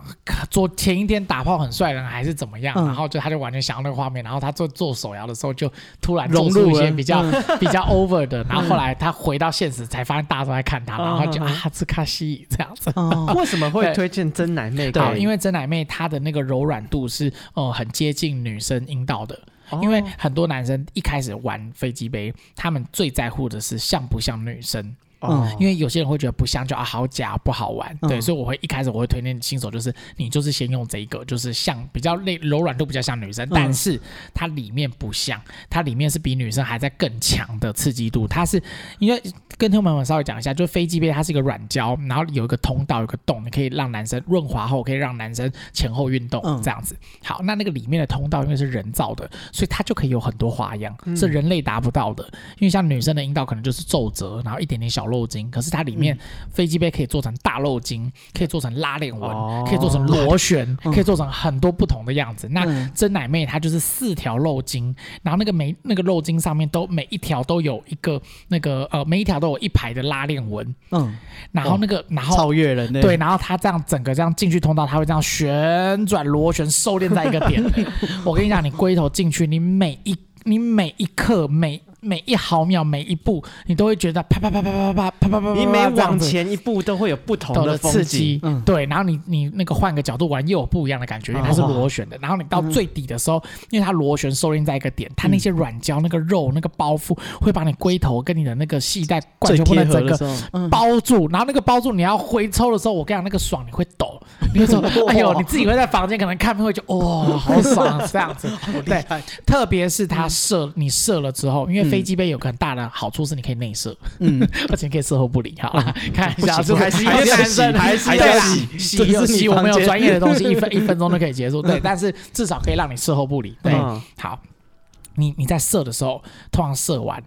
昨前一天打炮很帅的人还是怎么样？嗯、然后就他就完全想到那个画面，然后他做做手摇的时候就突然融入一些比较 比较 over 的，然后后来他回到现实才发现大家都在看他，嗯、然后就啊，这卡西这样子。嗯、为什么会推荐真奶妹？对，因为真奶妹她的那个柔软度是呃很接近女生阴道的，哦、因为很多男生一开始玩飞机杯，他们最在乎的是像不像女生。嗯，因为有些人会觉得不像就啊好假不好玩，嗯、对，所以我会一开始我会推荐新手，就是你就是先用这一个，就是像比较类柔软度比较像女生，嗯、但是它里面不像，它里面是比女生还在更强的刺激度。它是因为跟听众朋友们稍微讲一下，就是飞机杯它是一个软胶，然后有一个通道，有个洞，你可以让男生润滑后可以让男生前后运动这样子。好，那那个里面的通道因为是人造的，所以它就可以有很多花样，是人类达不到的。因为像女生的阴道可能就是皱褶，然后一点点小。可是它里面飞机杯可以做成大漏精，可以做成拉链纹，可以做成螺旋，可以做成很多不同的样子。那真奶妹它就是四条漏筋，然后那个每那个漏筋上面都每一条都有一个那个呃每一条都有一排的拉链纹，嗯，然后那个然后超越人对，然后它这样整个这样进去通道，它会这样旋转螺旋收敛在一个点。我跟你讲，你龟头进去，你每一你每一刻每。每一毫秒，每一步，你都会觉得啪啪啪啪啪啪啪啪啪，你每往前一步都会有不同的刺激，嗯，对。然后你你那个换个角度玩又有不一样的感觉，因为它是螺旋的。然后你到最底的时候，因为它螺旋收敛在一个点，它那些软胶、那个肉、那个包覆会把你龟头跟你的那个系带完全不能整个包住。然后那个包住，你要回抽的时候，我跟你讲那个爽，你会抖，你会说 哎呦，你自己会在房间可能看会就哦，好爽这样子。对，特别是它射你射了之后，因为。飞机杯有个很大的好处是你可以内射，嗯，而且可以事后不理，好了，看一下，还是男生。还是要洗洗有洗，我们有专业的东西，一分 一分钟都可以结束，对，但是至少可以让你事后不理，对，好，你你在射的时候，通常射完。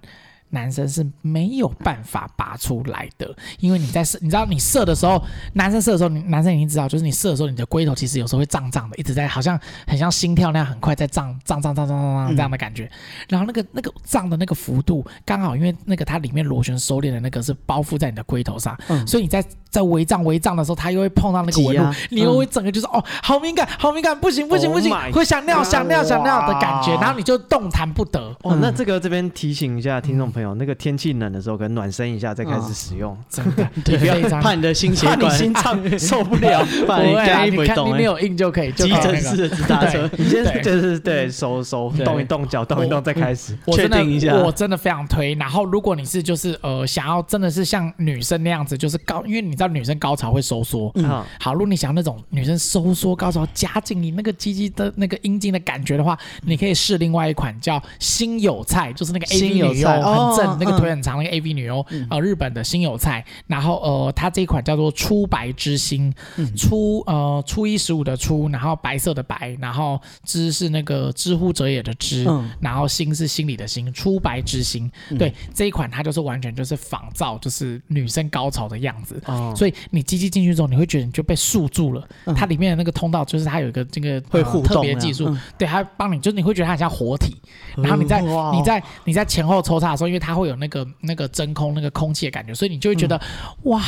男生是没有办法拔出来的，因为你在射，你知道你射的时候，男生射的时候，你男生已经知道，就是你射的时候，你的龟头其实有时候会胀胀的，一直在好像很像心跳那样，很快在胀胀胀胀胀胀这样的感觉。然后那个那个胀的那个幅度刚好，因为那个它里面螺旋收敛的那个是包覆在你的龟头上，所以你在在微胀微胀的时候，它又会碰到那个纹路，你又会整个就是哦，好敏感，好敏感，不行不行不行，会想尿想尿想尿的感觉，然后你就动弹不得。哦，那这个这边提醒一下听众朋友，那个天气冷的时候，可能暖身一下再开始使用，真的，你不要怕你的心血管，心脏受不了，不会，你看你没有硬就可以，急诊室的直达车，你先就是对手手动一动，脚动一动再开始，确定一下，我真的非常推。然后如果你是就是呃想要真的是像女生那样子，就是高，因为你知道女生高潮会收缩，嗯，好，如果你想要那种女生收缩高潮夹紧你那个鸡鸡的那个阴茎的感觉的话，你可以试另外一款叫新有菜，就是那个 AV 女优很正，那个腿很长。那个 A V 女优，呃，日本的新有菜，然后呃，它这一款叫做初白之心，初呃初一十五的初，然后白色的白，然后之是那个知乎者也的之，然后心是心里的心，初白之心，对，这一款它就是完全就是仿造，就是女生高潮的样子，所以你机器进去之后，你会觉得你就被束住了，它里面的那个通道就是它有一个这个会互动特别技术，对，它帮你，就是你会觉得它很像活体，然后你在你在你在前后抽插的时候，因为它会有那个。那个真空、那个空气的感觉，所以你就会觉得，嗯、哇，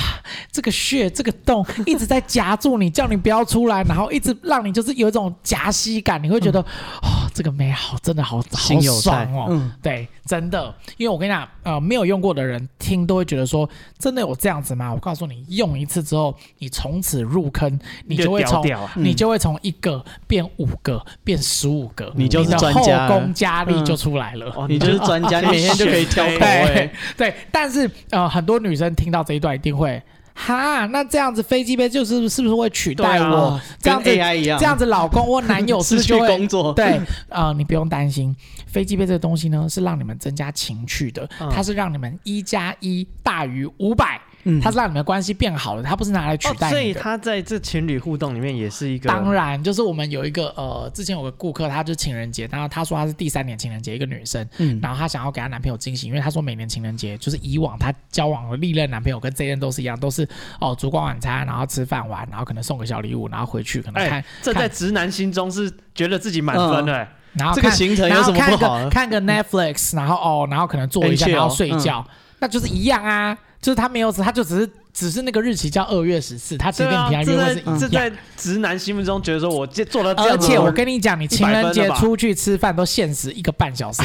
这个穴、这个洞 一直在夹住你，叫你不要出来，然后一直让你就是有一种夹吸感，你会觉得，嗯、哦，这个美好，真的好好爽哦。嗯、对，真的，因为我跟你讲，呃，没有用过的人听都会觉得说，真的有这样子吗？我告诉你，用一次之后，你从此入坑，你就会从你就会从一个变五个，变十五个，你就是专家，后宫佳丽就出来了，嗯、你就是专家，你每天就可以挑口味。对，但是呃，很多女生听到这一段一定会哈，那这样子飞机杯就是是不是会取代我？啊、这样子 AI 一样，这样子老公或男友是不是就会 失去工作？对，呃，你不用担心，飞机杯这个东西呢，是让你们增加情趣的，嗯、它是让你们一加一大于五百。嗯，它是让你们关系变好了，他不是拿来取代。所以他在这情侣互动里面也是一个。当然，就是我们有一个呃，之前有个顾客，他就情人节，然后他说他是第三年情人节，一个女生，嗯，然后她想要给她男朋友惊喜，因为她说每年情人节就是以往她交往的历任男朋友跟这任都是一样，都是哦烛光晚餐，然后吃饭玩，然后可能送个小礼物，然后回去可能看。这在直男心中是觉得自己满分的。然后这个行程有什么不好？看个 Netflix，然后哦，然后可能做一下，然后睡觉，那就是一样啊。就是他没有死，他就只是。只是那个日期叫二月十四，他其实跟你平常约会是一样。这在直男心目中觉得说，我做了这样，而且我跟你讲，你情人节出去吃饭都限时一个半小时，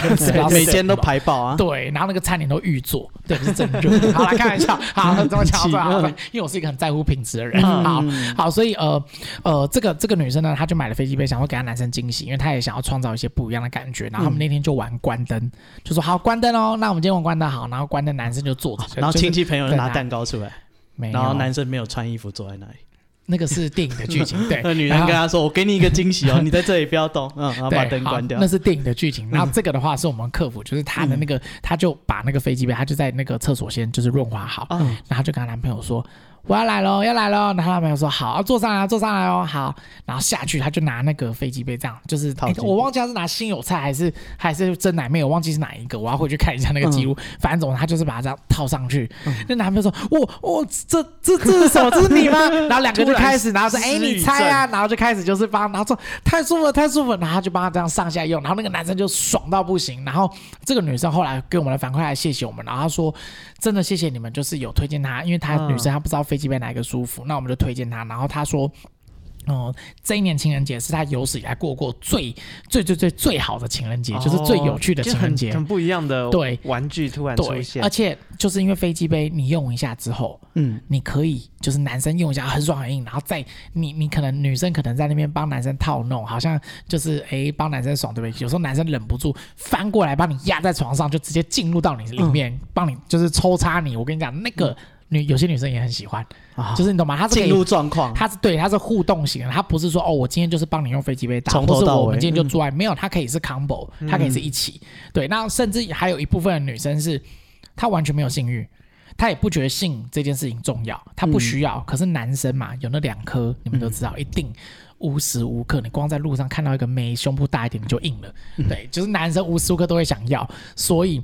每天都排爆啊。对，然后那个餐点都预做，对，不是真的。好，来开玩笑，好，怎么巧，因为我是一个很在乎品质的人。好好，所以呃呃，这个这个女生呢，她就买了飞机杯，想要给她男生惊喜，因为她也想要创造一些不一样的感觉。然后他们那天就玩关灯，就说好关灯哦，那我们今天玩关灯好，然后关灯，男生就坐着，然后亲戚朋友拿蛋糕出来。然后男生没有穿衣服坐在那里，那个是电影的剧情。对，那女人跟他说：“我给你一个惊喜哦，你在这里不要动。”嗯，然后把灯关掉。那是电影的剧情。然后这个的话是我们客服，就是他的那个，他就把那个飞机杯，他就在那个厕所先就是润滑好，然后就跟他男朋友说。我要来喽，要来喽！然后他男朋友说好，坐上来，坐上来哦，好。然后下去，他就拿那个飞机杯，这样就是、欸、我忘记他是拿新有菜还是还是真奶妹，我忘记是哪一个，我要回去看一下那个记录。嗯、反正总他就是把它这样套上去。嗯、那男朋友说：“我我这这这是什么？这是你吗？” 然后两个就开始，然后说：“哎、欸，你猜啊！”然后就开始就是帮，然后说：“太舒服了，太舒服了。”然后他就帮他这样上下用，然后那个男生就爽到不行。然后这个女生后来给我们的反馈来谢谢我们，然后他说。真的谢谢你们，就是有推荐他，因为他女生她不知道飞机杯哪一个舒服，嗯、那我们就推荐他。然后他说，哦、嗯，这一年情人节是他有史以来过过最最最最最好的情人节，哦、就是最有趣的情人节，很，很不一样的对玩具突然出现，而且就是因为飞机杯你用一下之后，嗯，你可以就是男生用一下很爽很硬，然后再你你可能女生可能在那边帮男生套弄，好像就是哎帮男生爽对不对？有时候男生忍不住翻过来帮你压在床上，就直接进入到你里面，帮、嗯、你就是抽插你。我跟你讲，那个女有些女生也很喜欢，啊、就是你懂吗？她是进入状况，她是对，她是互动型的，她不是说哦，我今天就是帮你用飞机杯打，从头到尾，或是我们今天就做爱，嗯、没有，她可以是 combo，她可以是一起。嗯、对，那甚至还有一部分的女生是她完全没有性欲。她也不觉得性这件事情重要，她不需要。嗯、可是男生嘛，有那两颗，你们都知道，嗯、一定无时无刻，你光在路上看到一个妹胸部大一点，你就硬了。嗯、对，就是男生无时无刻都会想要，所以。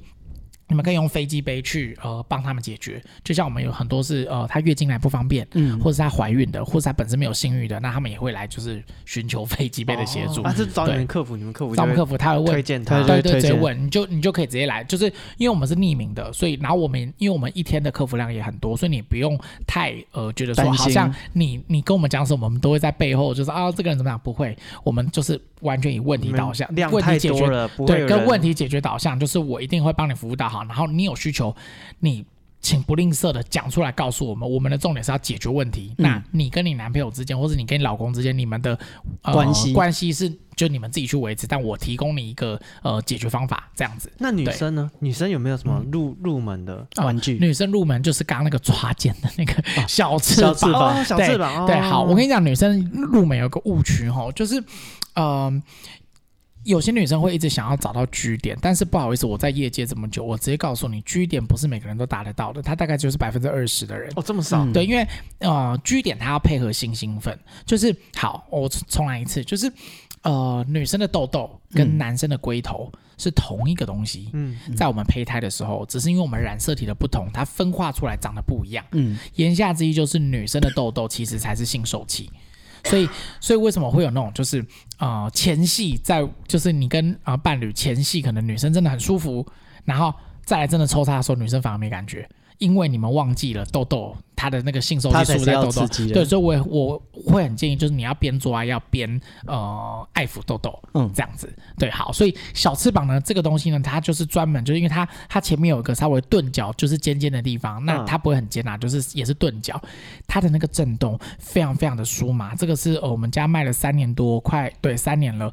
你们可以用飞机杯去呃帮他们解决，就像我们有很多是呃她月经来不方便，嗯，或者是她怀孕的，或者她本身没有性欲的，那他们也会来就是寻求飞机杯的协助。啊，是找你们客服，你们客服找我们客服，他会问推荐他，对对，直接问你就你就可以直接来，就是因为我们是匿名的，所以然后我们因为我们一天的客服量也很多，所以你不用太呃觉得说好像你你跟我们讲什么，我们都会在背后就是啊这个人怎么样，不会，我们就是完全以问题导向，量太多了，问题解决，对，跟问题解决导向，就是我一定会帮你服务到好，然后你有需求。你，请不吝啬的讲出来，告诉我们。我们的重点是要解决问题。嗯、那你跟你男朋友之间，或者你跟你老公之间，你们的、呃、关系关系是就你们自己去维持。但我提供你一个呃解决方法，这样子。那女生呢？女生有没有什么入、嗯、入门的玩具、呃？女生入门就是刚刚那个抓剪的那个 小翅膀，小翅膀，小翅膀。对，好，我跟你讲，女生入门有个误区哈，就是嗯。呃有些女生会一直想要找到 G 点，但是不好意思，我在业界这么久，我直接告诉你，G 点不是每个人都达得到的，它大概就是百分之二十的人。哦，这么少？对，因为呃，G 点它要配合性兴奋，就是好，我重来一次，就是呃，女生的痘痘跟男生的龟头是同一个东西。嗯，在我们胚胎的时候，只是因为我们染色体的不同，它分化出来长得不一样。嗯，言下之意就是女生的痘痘其实才是性受器。所以，所以为什么会有那种就是，呃，前戏在就是你跟啊、伴侣前戏，可能女生真的很舒服，然后再来真的抽插的时候，女生反而没感觉。因为你们忘记了痘痘，它的那个性受激素在痘痘，对，所以我我会很建议，就是你要边做爱要边呃爱抚痘痘，嗯，这样子，对，好，所以小翅膀呢，这个东西呢，它就是专门就是因为它它前面有一个稍微钝角，就是尖尖的地方，那它不会很尖啊，就是也是钝角，它的那个震动非常非常的舒麻，这个是呃我们家卖了三年多，快对三年了，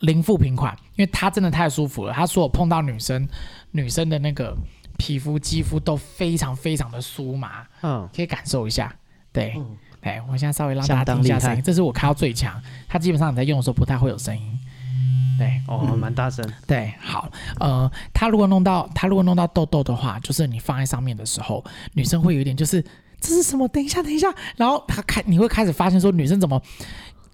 零负评款，因为它真的太舒服了，它说我碰到女生女生的那个。皮肤、肌肤都非常非常的酥麻，嗯，可以感受一下。对，哎、嗯，我现在稍微让大家听一下声音，这是我开到最强，它基本上你在用的时候不太会有声音。对，哦，蛮大声。对，好，呃，它如果弄到它如果弄到痘痘的话，就是你放在上面的时候，女生会有一点就是这是什么？等一下，等一下，然后他开你会开始发现说女生怎么。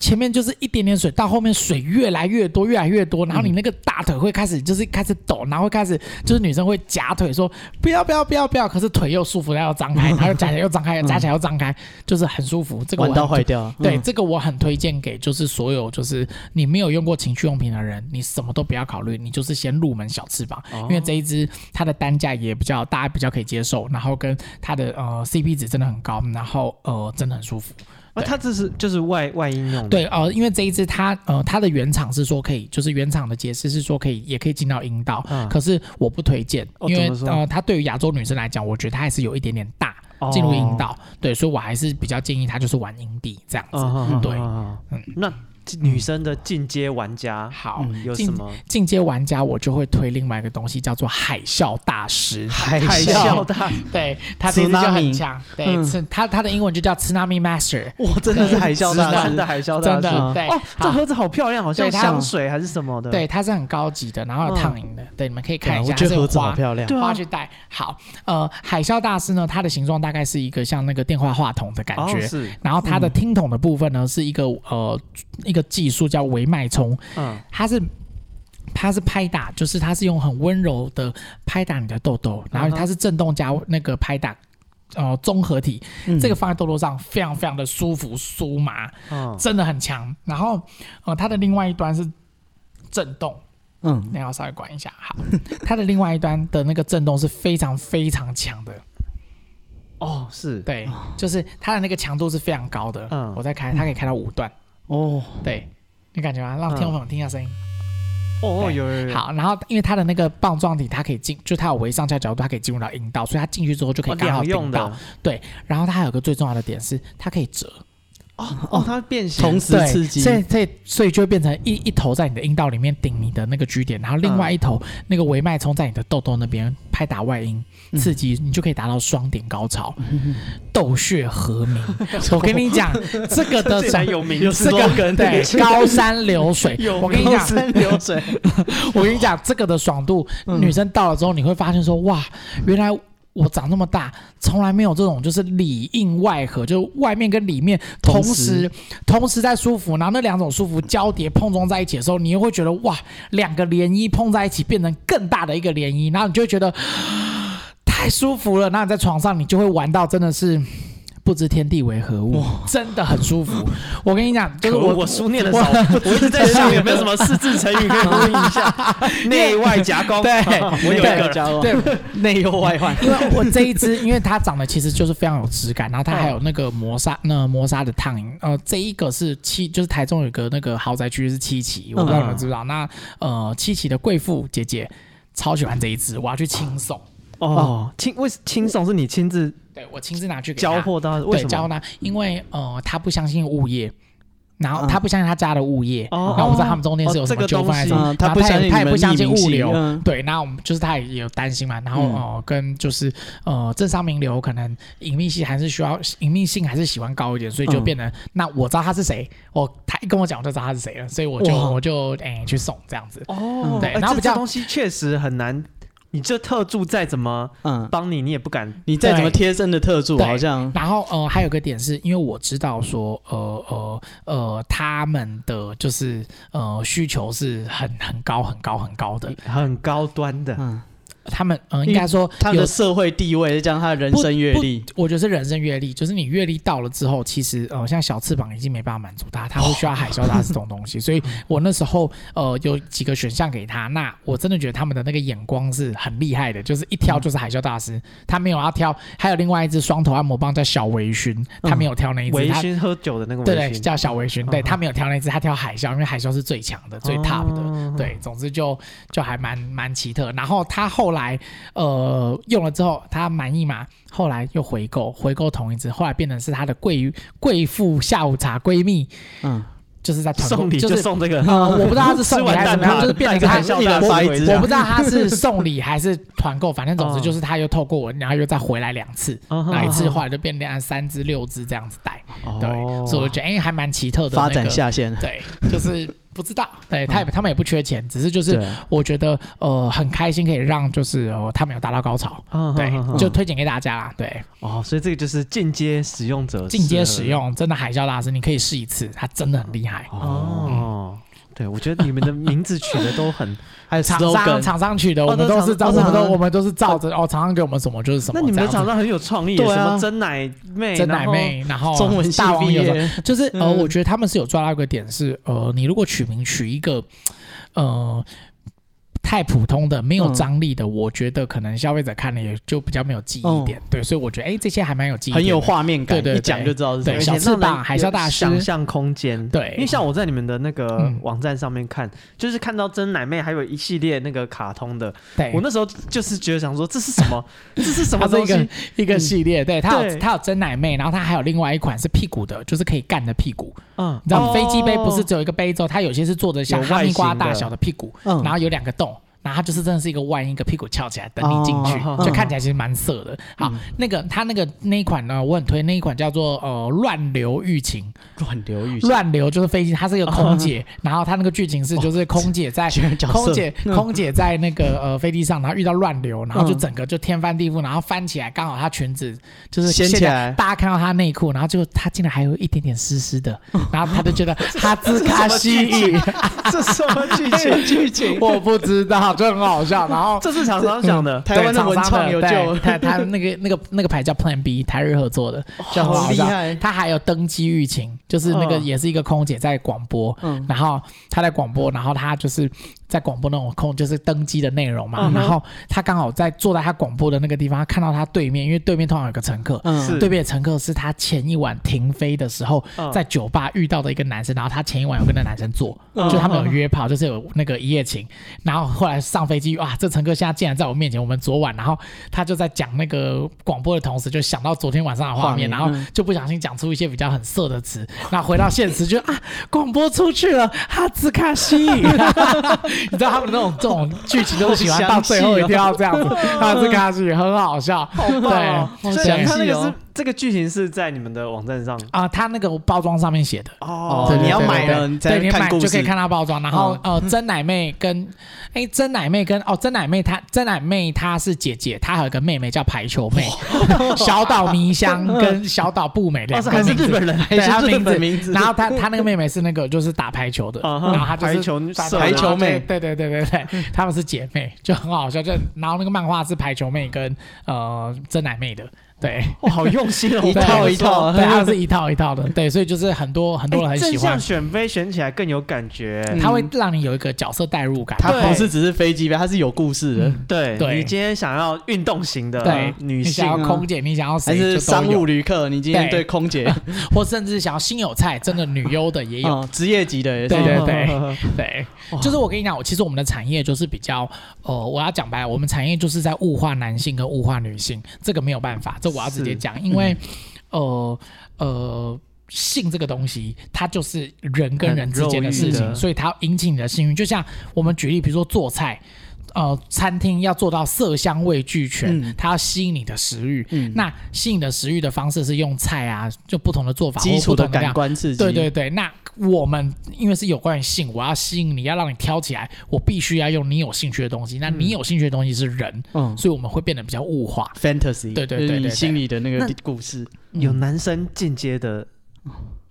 前面就是一点点水，到后面水越来越多，越来越多，然后你那个大腿会开始就是开始抖，然后会开始就是女生会夹腿说不要不要不要不要，可是腿又舒服，然后又张开，然后又夹起来又张开，夹起来又张开，就是很舒服。这个玩到坏掉。对，这个我很推荐给就是所有就是你没有用过情趣用品的人，你什么都不要考虑，你就是先入门小翅膀，因为这一支它的单价也比较大家比较可以接受，然后跟它的呃 CP 值真的很高，然后呃真的很舒服。啊，它这是就是外外应用的。对哦、呃，因为这一支它呃它的原厂是说可以，就是原厂的解释是说可以，也可以进到阴道。嗯。可是我不推荐，因为呃它对于亚洲女生来讲，我觉得它还是有一点点大进入阴道。哦、对，所以我还是比较建议它就是玩阴蒂这样子。哦、对，嗯。那。女生的进阶玩家好，有什么进阶玩家？我就会推另外一个东西，叫做海啸大师。海啸大师，对，他其实就很强。对，是他他的英文就叫 Tsunami Master。哇，真的是海啸大师，真的海啸大师。真的，对。哦，这盒子好漂亮，好像香水还是什么的。对，它是很高级的，然后有烫银的。对，你们可以看一下。我觉得盒子好漂亮，花去戴。好，呃，海啸大师呢，它的形状大概是一个像那个电话话筒的感觉。是。然后它的听筒的部分呢，是一个呃一个技术叫。微脉冲，嗯，它是它是拍打，就是它是用很温柔的拍打你的痘痘，然后它是震动加那个拍打，呃，综合体，嗯、这个放在痘痘上非常非常的舒服酥麻，嗯，真的很强。然后呃，它的另外一端是震动，嗯，那要稍微管一下，好，它的另外一端的那个震动是非常非常强的，哦，是。对，就是它的那个强度是非常高的，嗯，我再开，它可以开到五段，哦，对。你感觉吗？让听众朋友听一下声音。哦，有有有。好，然后因为它的那个棒状体，它可以进，就它有微上下角度，它可以进入到阴道，所以它进去之后就可以刚好顶到。对，然后它还有个最重要的点是，它可以折。哦哦，它变形，同时刺激，所以所以所以就会变成一一头在你的阴道里面顶你的那个 G 点，然后另外一头那个维脉冲在你的痘痘那边拍打外阴，刺激你就可以达到双点高潮，痘穴和鸣。我跟你讲，这个的最有名，这个对高山流水。我跟你讲，高山流水。我跟你讲，这个的爽度，女生到了之后你会发现说，哇，原来。我长那么大，从来没有这种就是里应外合，就是外面跟里面同时同时，同时在舒服，然后那两种舒服交叠碰撞在一起的时候，你又会觉得哇，两个涟漪碰在一起变成更大的一个涟漪，然后你就会觉得 太舒服了。那你在床上你就会玩到真的是。不知天地为何物，真的很舒服。我跟你讲，就是我我书念的少，我，我 一直在想有没有什么四字成语可以呼应一下。内外夹攻，对，我有一个夹攻，对，内忧外患。因为我这一支，因为它长得其实就是非常有质感，然后它还有那个磨砂，那磨砂的烫银。呃，这一个是七，就是台中有个那个豪宅区是七期，我不知道你们知不知道。那呃，七期的贵妇姐姐超喜欢这一支，我要去亲送。哦，亲为亲送是你亲自？对，我亲自拿去交货到，为什么？交呢？因为呃，他不相信物业，然后他不相信他家的物业，然后我不知道他们中间是有什么纠纷还是什么，他不相信，他也不相信物流，对，那我们就是他也有担心嘛，然后呃，跟就是呃，政商名流可能隐秘性还是需要隐秘性还是喜欢高一点，所以就变成那我知道他是谁，我他一跟我讲我就知道他是谁了，所以我就我就哎去送这样子哦，对，然后比较东西确实很难。你这特助再怎么嗯帮你，你也不敢。你再怎么贴身的特助，好像。然后呃，还有个点是，因为我知道说呃呃呃，他们的就是呃需求是很很高很高很高的，很高端的。嗯。他们嗯，应该说他的社会地位，加上他的人生阅历，我觉得是人生阅历，就是你阅历到了之后，其实呃，像小翅膀已经没办法满足他，他会需要海啸大师这种东西。所以 我那时候呃有几个选项给他，那我真的觉得他们的那个眼光是很厉害的，就是一挑就是海啸大师，他没有要挑，还有另外一只双头按摩棒叫小微醺，他没有挑那一只，微醺喝酒的那个，对对，叫小微醺，对他没有挑那一支，他挑海啸，因为海啸是最强的、最 top 的，对，总之就就还蛮蛮奇特。然后他后来呃。呃，用了之后他满意嘛？后来又回购，回购同一只，后来变成是他的贵贵妇下午茶闺蜜，嗯，就是在送礼，就是送这个，我不知道他是 送礼还是怎么样，就是变成他我不知道他是送礼还是团购，反正总之就是他又透过我，然后又再回来两次，哪一次后来就变成三只六只这样子带，对，所以我觉得哎还蛮奇特的，发展下线，对，就是不知道，对，他也他们也不缺钱，只是就是我觉得呃很开心可以让就是哦他们有达到高潮，对，就推荐给大家啦，对。哦，所以这个就是进阶使用者，进阶使用真的海啸大师，你可以试一次，他真的很厉害。哦。对，我觉得你们的名字取的都很，还有厂商厂商取的，我们都是照，我们都我们都是照着哦，厂商给我们什么就是什么。那你们的厂商很有创意，什么真奶妹，真奶妹，然后中文大毕业就是呃，我觉得他们是有抓到一个点是呃，你如果取名取一个呃。太普通的、没有张力的，我觉得可能消费者看了也就比较没有记忆点。对，所以我觉得哎，这些还蛮有记忆，很有画面感。对对，一讲就知道是谁。小翅膀、海啸大师、想象空间。对，因为像我在你们的那个网站上面看，就是看到真奶妹还有一系列那个卡通的。对，我那时候就是觉得想说这是什么？这是什么东西？一个系列。对，它有它有真奶妹，然后它还有另外一款是屁股的，就是可以干的屁股。嗯，你知道飞机杯不是只有一个杯子，它有些是做的像哈密瓜大小的屁股，然后有两个洞。然后它就是真的是一个弯，一个屁股翘起来等你进去，就看起来其实蛮色的。好，那个它那个那一款呢，我很推那一款叫做呃乱流欲情。乱流欲情。乱流就是飞机，它是一个空姐，然后它那个剧情是就是空姐在空姐空姐在那个呃飞机上，然后遇到乱流，然后就整个就天翻地覆，然后翻起来刚好她裙子就是掀起来，大家看到她内裤，然后就她竟然还有一点点湿湿的，然后她就觉得哈兹卡西语，这什么剧情？剧情我不知道。就很好笑，然后这是厂商想的，台湾的文创有救，他他那个那个那个牌叫 Plan B，台日合作的，就很好笑。他还有登机疫情，就是那个也是一个空姐在广播，然后他在广播，然后他就是。在广播那种空就是登机的内容嘛，然后他刚好在坐在他广播的那个地方，他看到他对面，因为对面通常有个乘客，嗯。对面的乘客是他前一晚停飞的时候在酒吧遇到的一个男生，然后他前一晚有跟那男生做，就他们有约炮，就是有那个一夜情，然后后来上飞机，哇，这乘客现在竟然在我面前，我们昨晚，然后他就在讲那个广播的同时，就想到昨天晚上的画面，然后就不小心讲出一些比较很色的词，那回到现实就啊，广播出去了，哈兹卡西。你知道他们那种这种剧情都是喜欢到最后一定要这样子，看，这看上去很好笑，对，所以他那个是。这个剧情是在你们的网站上？啊，他那个包装上面写的。哦，你要买了，对，你买就可以看到包装。然后呃，真奶妹跟哎，真奶妹跟哦，真奶妹她真奶妹她是姐姐，她还有个妹妹叫排球妹，小岛迷香跟 小岛步美两个名字，日本人，对，她名字。名字。然后她她那个妹妹是那个就是打排球的，然后她就是排球妹，对对对对对，她 们是姐妹，就很好笑。就然后那个漫画是排球妹跟呃真奶妹的。对，哇，好用心哦，一套一套，对，它是一套一套的，对，所以就是很多很多人很喜欢。这样选飞选起来更有感觉，它会让你有一个角色代入感。它不是只是飞机杯，它是有故事的。对，对。你今天想要运动型的女性，想要空姐，你想要还是商务旅客？你今天对空姐，或甚至想要新有菜，真的女优的也有，职业级的也是。对对对对，就是我跟你讲，我其实我们的产业就是比较，呃，我要讲白，我们产业就是在物化男性跟物化女性，这个没有办法，这我要直接讲，因为。呃呃，性这个东西，它就是人跟人之间的事情，所以它引起你的性欲。就像我们举例，比如说做菜，呃，餐厅要做到色香味俱全，嗯、它要吸引你的食欲。嗯、那吸引的食欲的方式是用菜啊，就不同的做法，基础的感官刺激。对对对，那。我们因为是有关于性，我要吸引你，要让你挑起来，我必须要用你有兴趣的东西。那你有兴趣的东西是人，嗯，所以我们会变得比较物化，fantasy，对对对，你心里的那个故事。有男生进阶的。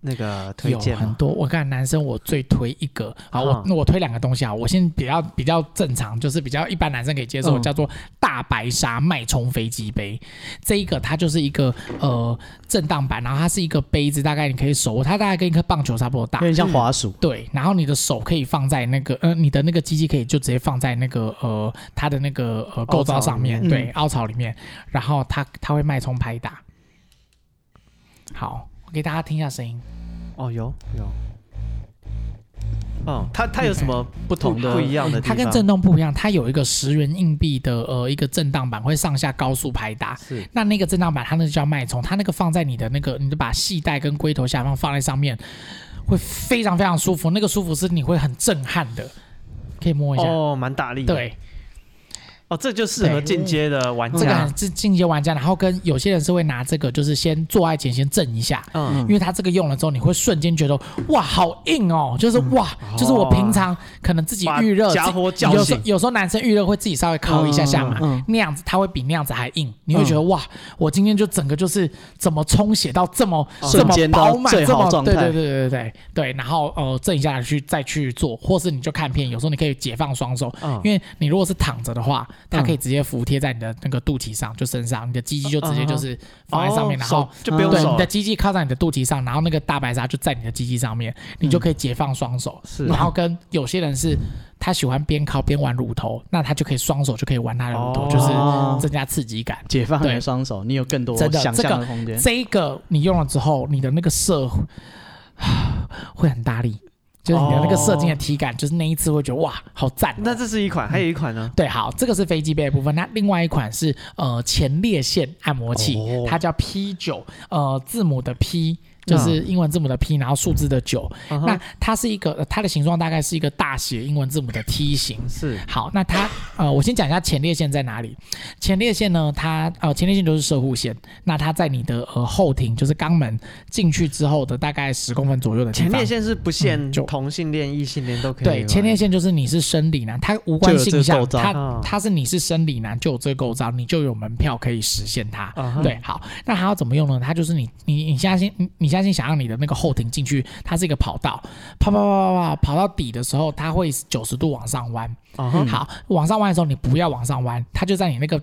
那个推荐有很多，我看男生我最推一个，好，我那我推两个东西啊，我先比较比较正常，就是比较一般男生可以接受，叫做大白鲨脉冲飞机杯，这一个它就是一个呃震荡板，然后它是一个杯子，大概你可以手握，它大概跟一颗棒球差不多大，有点像滑鼠，对，然后你的手可以放在那个呃你的那个机器可以就直接放在那个呃它的那个呃构造上面，对，凹槽里面，然后它它会脉冲拍打，好。给大家听一下声音。哦，有有。哦，它它有什么不同的不一样的？它跟震动不一样，它有一个十元硬币的呃一个震荡板，会上下高速拍打。是。那那个震荡板，它那个叫脉冲，它那个放在你的那个，你就把系带跟龟头下方放在上面，会非常非常舒服。那个舒服是你会很震撼的，可以摸一下。哦，蛮大力的。对。哦，这就适合进阶的玩家。这个是进阶玩家，然后跟有些人是会拿这个，就是先做爱前先震一下，嗯，因为他这个用了之后，你会瞬间觉得哇，好硬哦，就是哇，就是我平常可能自己预热，家伙有时候有时候男生预热会自己稍微敲一下下嘛，那样子他会比那样子还硬，你会觉得哇，我今天就整个就是怎么充血到这么这么饱满，这么对对对对对对，然后呃震一下来去再去做，或是你就看片，有时候你可以解放双手，因为你如果是躺着的话。它可以直接服贴在你的那个肚脐上，就身上，你的鸡鸡就直接就是放在上面，然后就不用手，你的鸡鸡靠在你的肚脐上，然后那个大白鲨就在你的鸡鸡上面，你就可以解放双手。是，然后跟有些人是他喜欢边靠边玩乳头，那他就可以双手就可以玩他的乳头，就是增加刺激感，解放你的双手，你有更多想象的空间。这个你用了之后，你的那个射 会很大力。就是你的那个射精的体感，就是那一次会觉得哇，好赞、喔。那这是一款，还有一款呢？对，好，这个是飞机杯的部分。那另外一款是呃前列腺按摩器，它叫 P 九，呃字母的 P。就是英文字母的 P，然后数字的九。那它是一个，它的形状大概是一个大写英文字母的 T 形。是。好，那它呃，我先讲一下前列腺在哪里。前列腺呢，它呃前列腺就是射护腺。那它在你的呃后庭，就是肛门进去之后的大概十公分左右的前列腺是不限同性恋、异性恋都可以。对，前列腺就是你是生理男，它无关性向，它它是你是生理男就有这个构造，你就有门票可以实现它。对，好，那它要怎么用呢？它就是你你你相信你你。相信想让你的那个后庭进去，它是一个跑道，跑跑跑跑跑跑到底的时候，它会九十度往上弯。Uh huh. 好，往上弯的时候，你不要往上弯，它就在你那个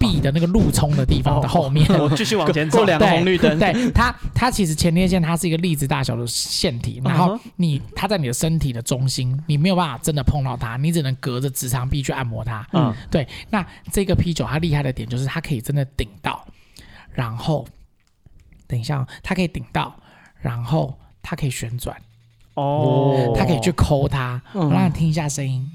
壁的那个路冲的地方的后面。我继续往前走，两个红绿灯。对它，它其实前列腺它是一个粒子大小的腺体，然后你它在你的身体的中心，你没有办法真的碰到它，你只能隔着直肠壁去按摩它。嗯，对。那这个 P 九它厉害的点就是它可以真的顶到，然后等一下，它可以顶到。然后它可以旋转，哦，它可以去抠它，我让你听一下声音。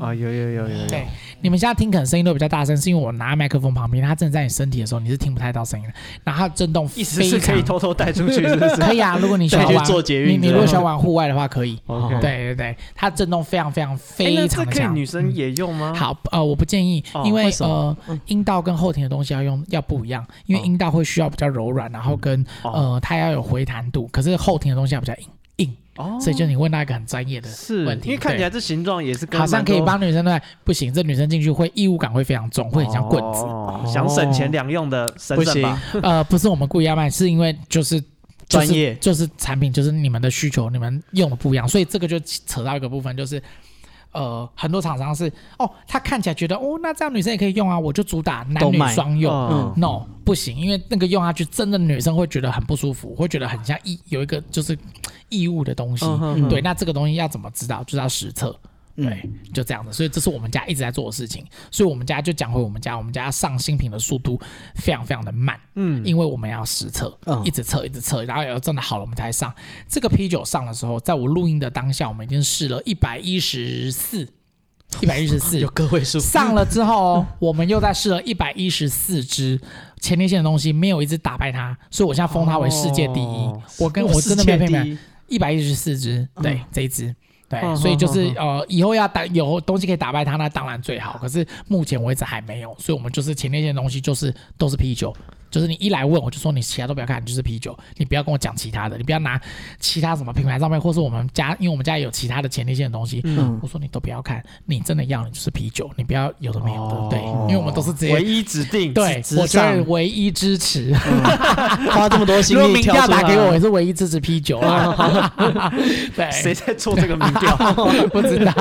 啊，有有有有有。对，你们现在听可能声音都比较大声，是因为我拿麦克风旁边，它正在你身体的时候，你是听不太到声音的。然后它震动，意思是可以偷偷带出去，是不是？可以啊，如果你喜欢玩，你你如果喜欢玩户外的话，可以。对对对，它震动非常非常非常强。女生也用吗？好，呃，我不建议，因为呃，阴道跟后庭的东西要用要不一样，因为阴道会需要比较柔软，然后跟呃它要有回弹度，可是后庭的东西要比较硬。所以就你问到一个很专业的问题，因为看起来这形状也是好像可以帮女生对，不行，这女生进去会异物感会非常重，会很像棍子。想省钱两用的神圣吧？呃，不是我们故意要卖，是因为就是专业，就是产品，就是你们的需求，你们用的不一样，所以这个就扯到一个部分，就是。呃，很多厂商是哦，他看起来觉得哦，那这样女生也可以用啊，我就主打男女双用。嗯，no，不行，因为那个用下去，真的女生会觉得很不舒服，会觉得很像异有一个就是异物的东西。对，那这个东西要怎么知道？就是要实测。对，就这样子，所以这是我们家一直在做的事情。所以我们家就讲回我们家，我们家上新品的速度非常非常的慢，嗯，因为我们要实测，嗯，一直测一直测，然后要真的好了我们才上。这个 P 九上的时候，在我录音的当下，我们已经试了一百一十四，一百一十四，有个位数。上了之后，我们又再试了一百一十四支前列腺的东西，没有一支打败它，所以我现在封它为世界第一。哦、我跟我真的没骗你，一百一十四支，对，嗯、这一支。对，所以就是呃，以后要打有东西可以打败他，那当然最好。可是目前为止还没有，所以我们就是前列腺东西就是都是 P 九。就是你一来问我就说你其他都不要看，就是啤酒，你不要跟我讲其他的，你不要拿其他什么品牌上面，或是我们家，因为我们家也有其他的前列腺的东西，嗯，我说你都不要看，你真的要你就是啤酒，你不要有的没有的，对，因为我们都是直接唯一指定，对，我就是唯一支持，花这么多心力挑 出来，打给我也是唯一支持啤酒啊，对，谁在做这个民调？不知道，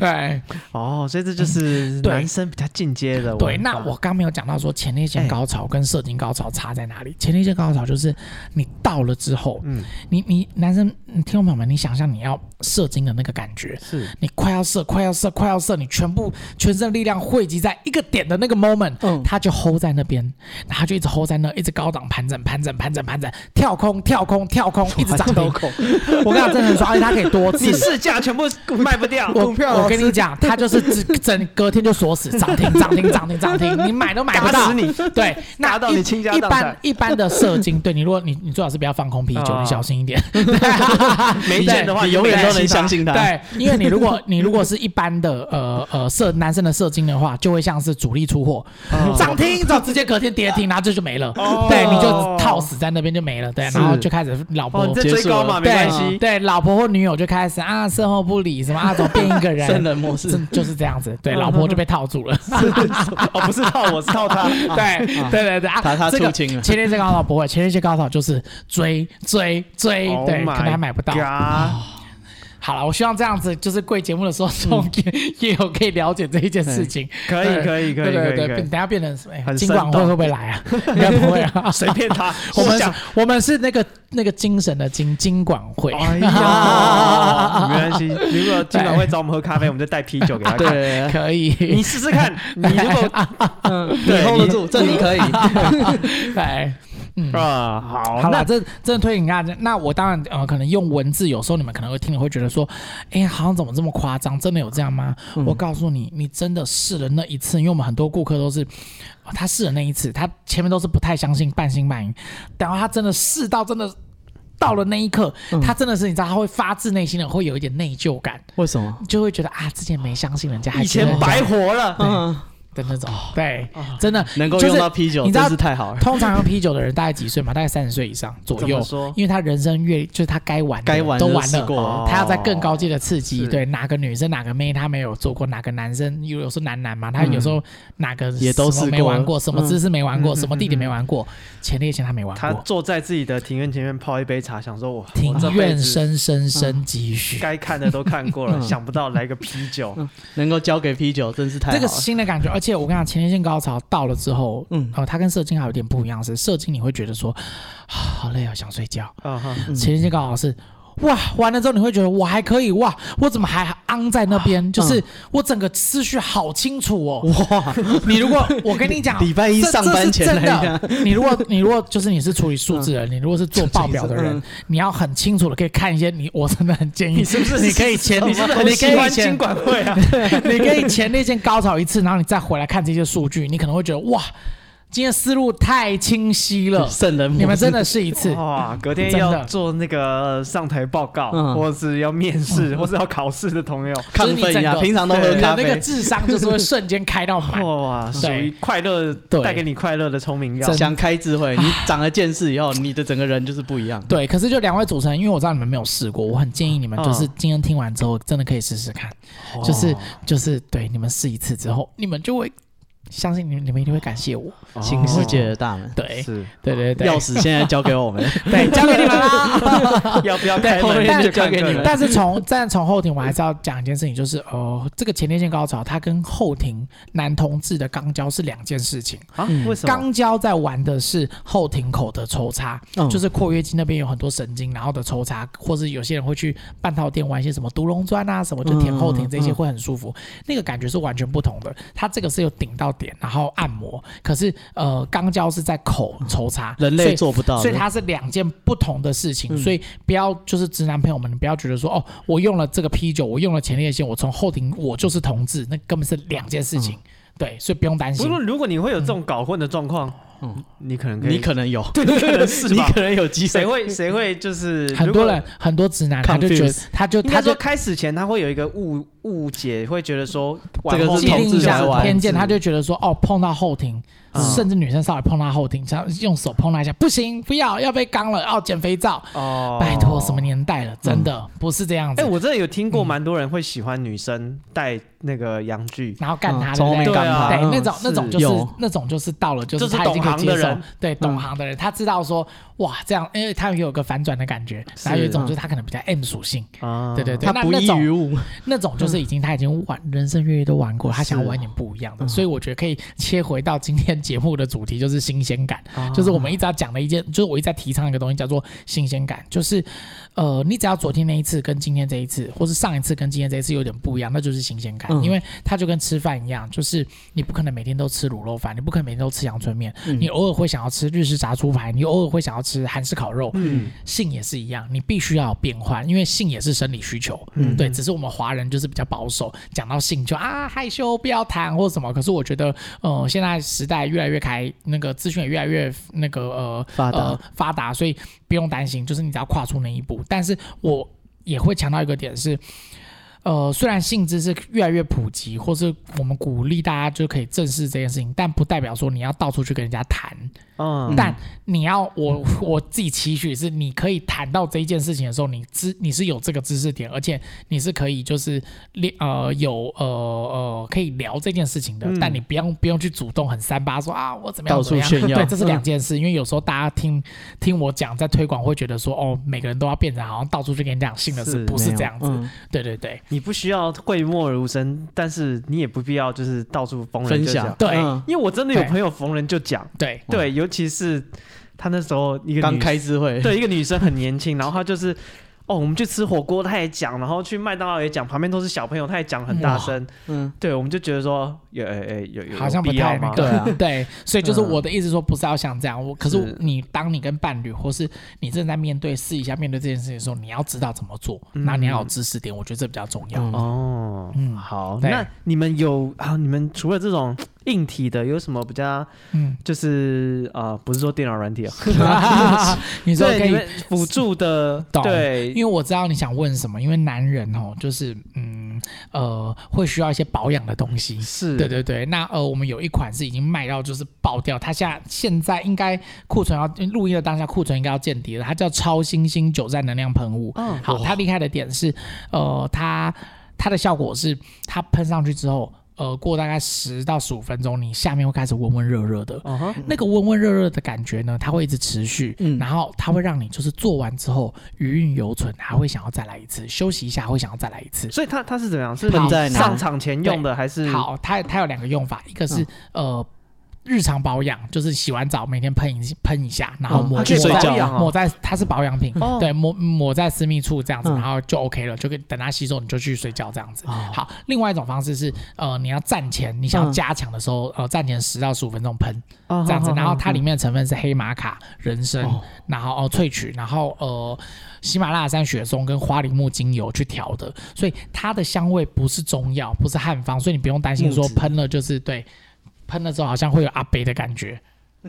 对，哦，所以这就是男生比较进阶的，对，那我刚没有讲到说前列腺高潮跟。射精高潮差在哪里？前列腺高潮就是你到了之后，嗯，你你男生，听众朋友们，你想象你要射精的那个感觉，是你快要射，快要射，快要射，你全部全身力量汇集在一个点的那个 moment，嗯，他就 hold 在那边，他就一直 hold 在那，一直高档盘整盘整盘整盘整，跳空跳空跳空，一直涨停。我跟你讲，真的很爽，而且他可以多次，你市价全部卖不掉，股票我跟你讲，它就是整隔天就锁死，涨停涨停涨停涨停，你买都买不到。你对，拿到你倾家荡产。一般一般的射精，对你如果你你最好是不要放空啤酒，你小心一点。没钱的话，你永远都能相信他。对，因为你如果你如果是一般的呃呃射男生的射精的话，就会像是主力出货，涨停之后直接隔天跌停，然后这就没了。对，你就套死在那边就没了。对，然后就开始老婆追高嘛，没关系。对，老婆或女友就开始啊，事后不理什么啊，怎么变一个人？圣人模式就是这样子。对，老婆就被套住了。哦，不是套我，是套他。对对对对啊，他他出清了。前列腺高潮不会，前列腺高潮就是追追追，对，可能还买不到。好了，我希望这样子就是贵节目的时候，也 也有可以了解这一件事情。可以可以可以，对对对，等下变成什么？金管会会不会来啊？应该不会啊，随便他。我们我们是那个那个精神的金金管会。哎呀，没关系，如果金管会找我们喝咖啡，我们就带啤酒给他。对，可以。你试试看，你如果你 hold 得住，这你可以。对。嗯啊，好，好了，这这推你看，那我当然呃，可能用文字，有时候你们可能会听了会觉得说，哎、欸，好像怎么这么夸张？真的有这样吗？嗯、我告诉你，你真的试了那一次，因为我们很多顾客都是他试了那一次，他前面都是不太相信，半信半疑，等到他真的试到真的到了那一刻，嗯、他真的是你知道，他会发自内心的会有一点内疚感。为什么？就会觉得啊，之前没相信人家，以前白活了。嗯。的那种，对，真的能够用到啤酒，你知道太好了。通常用啤酒的人大概几岁嘛？大概三十岁以上左右。因为他人生越就是他该玩该玩都玩了，他要在更高阶的刺激。对，哪个女生哪个妹他没有做过？哪个男生有有时候男男嘛？他有时候哪个也都是没玩过，什么姿势没玩过，什么地点没玩过，前列腺他没玩过。他坐在自己的庭院前面泡一杯茶，想说：“我庭院深深深几许，该看的都看过了，想不到来个啤酒，能够交给啤酒，真是太好了。这个新的感觉。而且我跟你讲，前列腺。高潮到了之后，嗯，哦，它跟射精还有点不一样，是射精你会觉得说，好累啊，想睡觉。啊哈，前列腺高潮是。哇，完了之后你会觉得我还可以哇，我怎么还昂在那边？就是我整个思绪好清楚哦。哇，你如果我跟你讲，礼拜一上班前真的，你如果你如果就是你是处理数字的人，你如果是做报表的人，你要很清楚的可以看一些你，我真的很建议，你是不是 你可以前你是不是你可以前管会啊？你可以前列腺高潮一次，然后你再回来看这些数据，你可能会觉得哇。今天思路太清晰了，圣人，你们真的试一次哇！隔天要做那个上台报告，或是要面试，或是要考试的朋友，亢奋一下。平常都喝咖啡，那个智商就是会瞬间开到满哇！属于快乐，带给你快乐的聪明药，想开智慧。你长了见识以后，你的整个人就是不一样。对，可是就两位主持人，因为我知道你们没有试过，我很建议你们就是今天听完之后，真的可以试试看。就是就是对你们试一次之后，你们就会。相信你们，你们一定会感谢我。新世界的大门，对，是，对对对，钥匙现在交给我们，对，交给你们啦。要不要开门就交给你们。但是从但从后庭，我还是要讲一件事情，就是哦，这个前列腺高潮，它跟后庭男同志的肛交是两件事情啊。为什么？肛交在玩的是后庭口的抽插，就是括约肌那边有很多神经，然后的抽插，或是有些人会去半套店玩一些什么独龙砖啊，什么就舔后庭这些会很舒服，那个感觉是完全不同的。它这个是有顶到。点，然后按摩，可是呃，肛交是在口抽插，人类做不到，所以它是两件不同的事情，所以不要就是直男朋友们，你不要觉得说哦，我用了这个啤酒，我用了前列腺，我从后庭我就是同志，那根本是两件事情，对，所以不用担心。不过如果你会有这种搞混的状况。嗯，你可能可以，你可能有，对，你可能是，你可能有机会。谁会谁会就是很多人很多直男，他就觉得他就他说开始前他会有一个误误解，会觉得说这个是同志偏见，他就觉得说哦，碰到后庭，甚至女生稍微碰到后庭，像用手碰他一下，不行，不要要被刚了，哦减肥皂。哦，拜托，什么年代了，真的不是这样子。哎，我真的有听过蛮多人会喜欢女生带那个洋具，然后干他的，对啊，对，那种那种就是那种就是到了就是他已经。行的人，对懂行的人，他知道说，哇，这样，因为他有个反转的感觉，然后有一种就是他可能比较 M 属性，对对对，他不易于物，那种就是就是已经他已经玩人生月月都玩过，他想要玩点不一样的，所以我觉得可以切回到今天节目的主题，就是新鲜感，就是我们一直要讲的一件，就是我一直在提倡一个东西叫做新鲜感，就是。呃，你只要昨天那一次跟今天这一次，或是上一次跟今天这一次有点不一样，那就是新鲜感。嗯、因为它就跟吃饭一样，就是你不可能每天都吃卤肉饭，你不可能每天都吃阳春面，嗯、你偶尔会想要吃日式炸猪排，你偶尔会想要吃韩式烤肉。嗯，性也是一样，你必须要有变换，因为性也是生理需求。嗯，对，只是我们华人就是比较保守，讲到性就啊害羞，不要谈或什么。可是我觉得，呃，现在时代越来越开，那个资讯也越来越那个呃发达呃发达，所以不用担心，就是你只要跨出那一步。但是我也会强调一个点是，呃，虽然性知是越来越普及，或是我们鼓励大家就可以正视这件事情，但不代表说你要到处去跟人家谈。嗯，但你要我我自己期许是，你可以谈到这一件事情的时候，你知你是有这个知识点，而且你是可以就是呃有呃呃可以聊这件事情的，嗯、但你不用不用去主动很三八说啊我怎么样怎么样，对，这是两件事，嗯、因为有时候大家听听我讲在推广会觉得说哦每个人都要变成好像到处去跟你讲性的事，不是这样子，嗯、对对对，你不需要讳莫如深，但是你也不必要就是到处逢人分享，对，嗯、因为我真的有朋友逢人就讲，对。对，有。尤其是他那时候一个刚开智慧，对一个女生很年轻，然后他就是哦，我们去吃火锅，他也讲，然后去麦当劳也讲，旁边都是小朋友，他也讲很大声，嗯，对，我们就觉得说有诶诶有有好像不太对啊，对，所以就是我的意思说，不是要像这样，我可是你当你跟伴侣或是你正在面对试一下面对这件事情的时候，你要知道怎么做，那你要有知识点，我觉得这比较重要。哦。嗯，好，那你们有啊？你们除了这种。硬体的有什么比较？嗯，就是啊，不是说电脑软体哦，你说可以辅助的，对，因为我知道你想问什么，因为男人哦，就是嗯呃，会需要一些保养的东西，是对对对。那呃，我们有一款是已经卖到就是爆掉，它现在现在应该库存要录音的当下库存应该要见底了，它叫超新星久战能量喷雾。嗯，好，它厉害的点是，呃，它它的效果是它喷上去之后。呃，过大概十到十五分钟，你下面会开始温温热热的，uh huh. 那个温温热热的感觉呢，它会一直持续，嗯，然后它会让你就是做完之后余韵犹存，还会想要再来一次，休息一下会想要再来一次。所以它它是怎么样？是喷在上场前用的还是？好，它它有两个用法，一个是、嗯、呃。日常保养就是洗完澡每天喷一喷一下，然后抹在抹在它是保养品，对，抹抹在私密处这样子，然后就 OK 了，就可以等它吸收你就去睡觉这样子。好，另外一种方式是呃你要站前你想要加强的时候，呃站前十到十五分钟喷这样子，然后它里面的成分是黑玛卡、人参，然后哦萃取，然后呃喜马拉雅山雪松跟花梨木精油去调的，所以它的香味不是中药，不是汉方，所以你不用担心说喷了就是对。喷了之后好像会有阿北的感觉。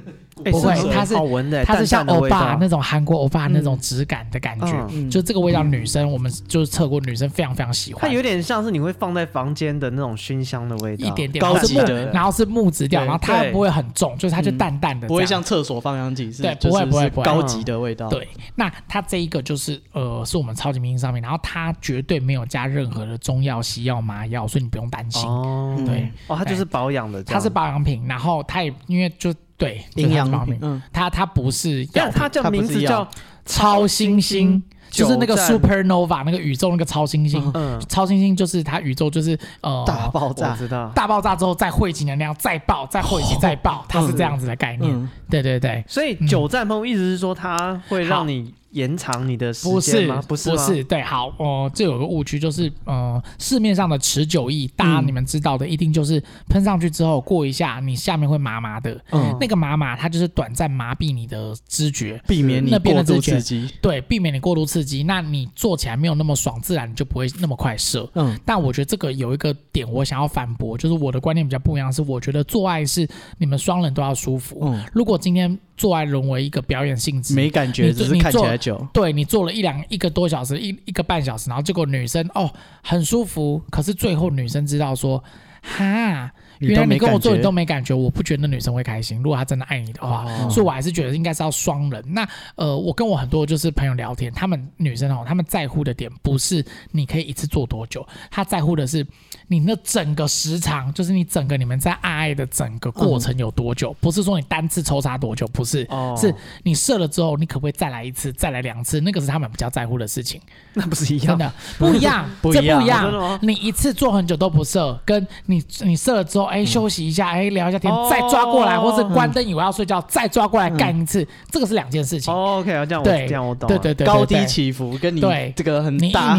不会，它是好闻的它是像欧巴那种韩国欧巴那种质感的感觉，就这个味道，女生我们就是测过，女生非常非常喜欢。它有点像是你会放在房间的那种熏香的味道，一点点高级的，然后是木质调，然后它不会很重，就是它就淡淡的，不会像厕所芳香剂，对，不会不会不会。高级的味道。对，那它这一个就是呃，是我们超级明星上面，然后它绝对没有加任何的中药、西药、麻药，所以你不用担心。哦，对，哦，它就是保养的，它是保养品，然后它也因为就。对，营养方面，嗯，它它不是，但它叫名字叫超新星，就是那个 supernova 那个宇宙那个超新星，嗯，超新星就是它宇宙就是呃大爆炸，知道。大爆炸之后再汇集能量再爆，再汇集再爆，它是这样子的概念，对对对，所以九战喷雾意思是说它会让你。延长你的时间吗？不是，不是，对，好，哦，这有个误区，就是，呃，市面上的持久液，大家你们知道的，一定就是喷上去之后过一下，你下面会麻麻的，嗯，那个麻麻它就是短暂麻痹你的知觉，避免你过度刺激，对，避免你过度刺激，那你做起来没有那么爽，自然你就不会那么快射，嗯，但我觉得这个有一个点我想要反驳，就是我的观念比较不一样，是我觉得做爱是你们双人都要舒服，嗯，如果今天。做爱沦为一个表演性质，没感觉，只是看起来久。对，你做了一两一个多小时，一一个半小时，然后结果女生哦很舒服，可是最后女生知道说。哈。原来你跟我做你都没感觉，我不觉得女生会开心。如果她真的爱你的话，哦、所以我还是觉得应该是要双人。那呃，我跟我很多就是朋友聊天，他们女生哦，他们在乎的点不是你可以一次做多久，她在乎的是你那整个时长，就是你整个你们在爱爱的整个过程有多久，嗯、不是说你单次抽查多久，不是，哦、是你射了之后，你可不可以再来一次，再来两次，那个是他们比较在乎的事情。那不是一样？的不一样，不一样，这不一样。你一次做很久都不射，跟你你射了之后，哎，休息一下。哎，聊一下天，再抓过来，或是关灯以为要睡觉，再抓过来干一次，这个是两件事情。OK，这样我这样我懂。对对对，高低起伏跟你对这个很大，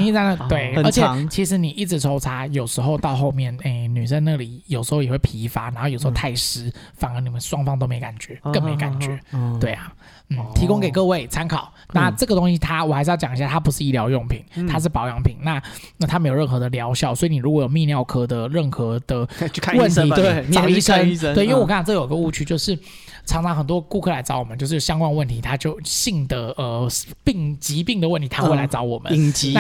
对，而且其实你一直抽查，有时候到后面，哎，女生那里有时候也会疲乏，然后有时候太湿，反而你们双方都没感觉，更没感觉。对啊，嗯，提供给各位参考。那这个东西它我还是要讲一下，它不是医疗用品，它是保养品。那那它没有任何的疗效，所以你如果有泌尿科的任何的 问题，对，找医生。对，因为我跟你讲，这有个误区，就是常常很多顾客来找我们，就是相关问题，他就性的呃病疾病的问题，他会来找我们。应急。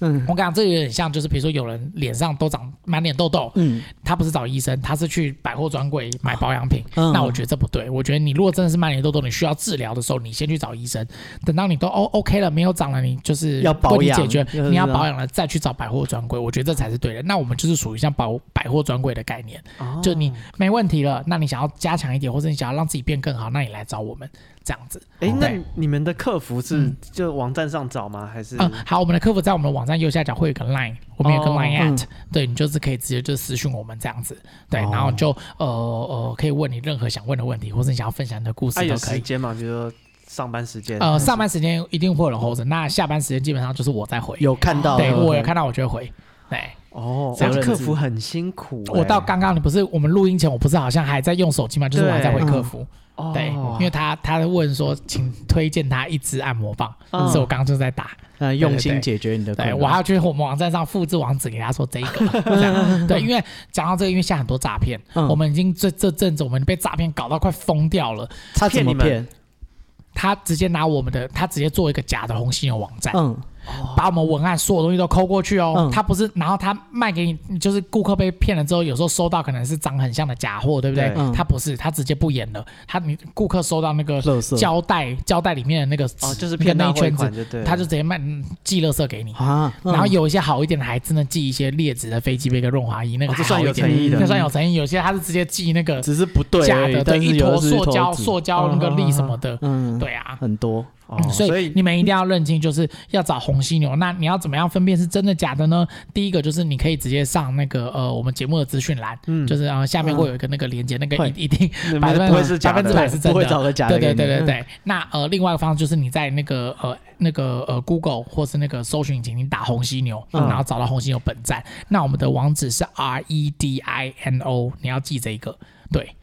嗯，我跟你讲，这个有点像，就是比如说有人脸上都长满脸痘痘，嗯，他不是找医生，他是去百货专柜买保养品。嗯，那我觉得这不对。我觉得你如果真的是满脸痘痘，你需要治疗的时候，你先去找医生。等到你都 O OK 了，没有长了，你就是要保养解决，你要保养了再去找百货专柜。我觉得这才是对的。那我们就是属于像保百货专柜的概念，就你没问题了，那你想要加强一点，或者你想要让自己变更好，那你来找我们。这样子，哎，那你们的客服是就网站上找吗？还是？嗯，好，我们的客服在我们的网站右下角会有个 line，我们有个 line at，对，你就是可以直接就私讯我们这样子，对，然后就呃呃可以问你任何想问的问题，或者你想要分享的故事都可以。有时间嘛，比如说上班时间。呃，上班时间一定会有人 hold 着，那下班时间基本上就是我在回。有看到，对，我有看到，我就会回。对，哦，这样客服很辛苦。我到刚刚你不是我们录音前，我不是好像还在用手机吗？就是我还在回客服。对，因为他他问说，请推荐他一支按摩棒，嗯、是我刚刚就在打，呃，用心解决你的。对，我还要去我们网站上复制网址给他说这个，这样。对，因为讲到这个，因为现在很多诈骗，我们已经这这阵子我们被诈骗搞到快疯掉了。他怎么骗？他直接拿我们的，他直接做一个假的红犀牛网站。嗯。把我们文案所有东西都抠过去哦，他不是，然后他卖给你，就是顾客被骗了之后，有时候收到可能是长很像的假货，对不对？他不是，他直接不演了，他你顾客收到那个胶带，胶带里面的那个哦，就是骗那一圈子，他就直接卖寄乐色给你。啊。然后有一些好一点的，还真的寄一些劣质的飞机杯跟润滑液，那个还算有诚意的，那算有诚意。有些他是直接寄那个，只是不对，假的，对，一坨塑胶，塑胶那个粒什么的，嗯，对啊，很多。嗯，所以你们一定要认清，就是要找红犀牛。那你要怎么样分辨是真的假的呢？第一个就是你可以直接上那个呃我们节目的资讯栏，嗯，就是啊下面会有一个那个连接，那个一一定百分之百分之百是真的，不会找个假的。对对对对对。那呃另外一个方式就是你在那个呃那个呃 Google 或是那个搜寻引擎，你打红犀牛，然后找到红犀牛本站。那我们的网址是 R E D I N O，你要记这一个，对，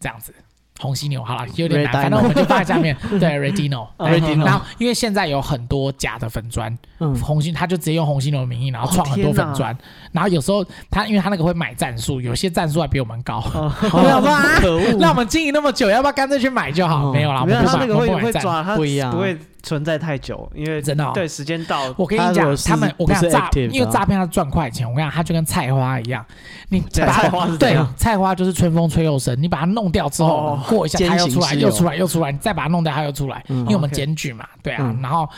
这样子。红犀牛好了，有点难，反正我们就放在下面。对，Redino，Redino。然后因为现在有很多假的粉砖，红犀他就直接用红犀牛的名义，然后创很多粉砖。然后有时候他因为他那个会买战术，有些战术还比我们高。我想说啊，可恶！那我们经营那么久，要不要干脆去买就好？没有啦，没有他那个会会抓，他不一样，不会。存在太久，因为真的对时间到，我跟你讲，他们我跟你讲诈，因为诈骗他赚快钱，我跟你讲，他就跟菜花一样，你 菜花是对，菜花就是春风吹又生，你把它弄掉之后，过一下它又出来，又出来，又出来，你再把它弄掉，它又出来，因为我们检举嘛，对啊，然后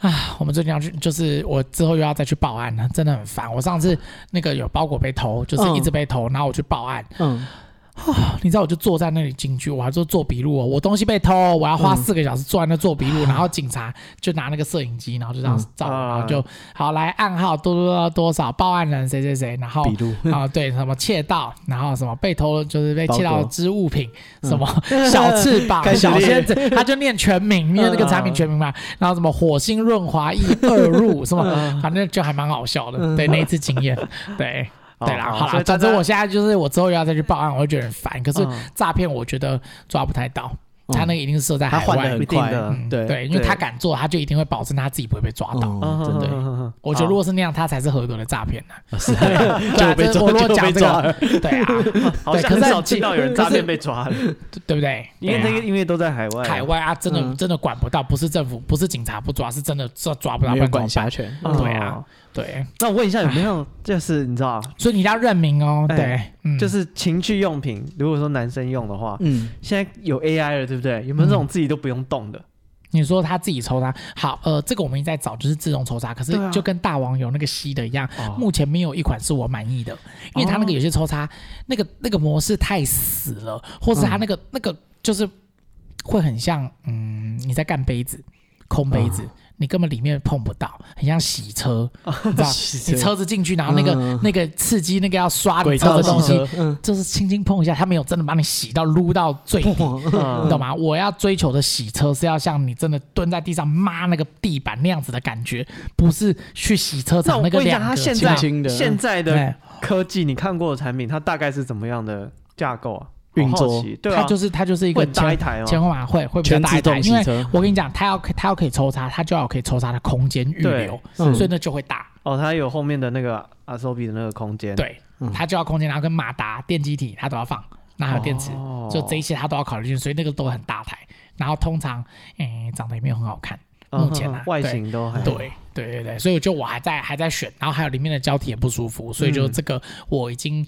啊，我们最近要去，就是我之后又要再去报案了，真的很烦。我上次那个有包裹被偷，就是一直被偷，然后我去报案，嗯。你知道，我就坐在那里进去，我还做做笔录哦。我东西被偷，我要花四个小时坐在那做笔录，然后警察就拿那个摄影机，然后就这样照，然后就好来暗号多多多多少报案人谁谁谁，然后笔录。啊对什么窃盗，然后什么被偷就是被窃盗之物品，什么 小翅膀 小仙子，他就念全名，因为那个产品全名嘛，然后什么火星润滑液二入什么，反正就还蛮好笑的，对那一次经验，对。对啦，好了，总之我现在就是我之后又要再去报案，我会觉得很烦。可是诈骗我觉得抓不太到，他那个一定是设在海外，一定的，对对，因为他敢做，他就一定会保证他自己不会被抓到，真的。我觉得如果是那样，他才是合格的诈骗呢。是，对，我如果讲这个，对啊，好像很少听到有人诈骗被抓了，对不对？因为那个因为都在海外，海外啊，真的真的管不到，不是政府，不是警察不抓，是真的抓抓不到，没有管辖权，对啊。对，那我问一下有没有，就是你知道，所以你要认明哦。对，就是情趣用品，如果说男生用的话，嗯，现在有 AI 了，对不对？有没有这种自己都不用动的？嗯、你说他自己抽插，好，呃，这个我们一直在找，就是自动抽插，可是就跟大王有那个吸的一样，啊、目前没有一款是我满意的，因为他那个有些抽插，那个那个模式太死了，或是他那个、嗯、那个就是会很像，嗯，你在干杯子，空杯子。嗯你根本里面碰不到，很像洗车，你知道？你车子进去，然后那个那个刺激，那个要刷你车的东西，就是轻轻碰一下，它没有真的把你洗到撸到最 底，你懂吗？我要追求的洗车是要像你真的蹲在地上抹那个地板那样子的感觉，不是去洗车场那个两个轻轻的。现在的科技，你看过的产品，它大概是怎么样的架构啊？运作，对啊，它就是它就是一个前前后马会会比较大一台，因为我跟你讲，它要它要可以抽插，它就要可以抽插的空间预留，所以那就会大。哦，它有后面的那个阿索比的那个空间，对，它就要空间，然后跟马达、电机体它都要放，那还有电池，就这一些它都要考虑进去，所以那个都很大台。然后通常，诶，长得也没有很好看，目前啊，外形都还对对对对，所以就我还在还在选，然后还有里面的胶体也不舒服，所以就这个我已经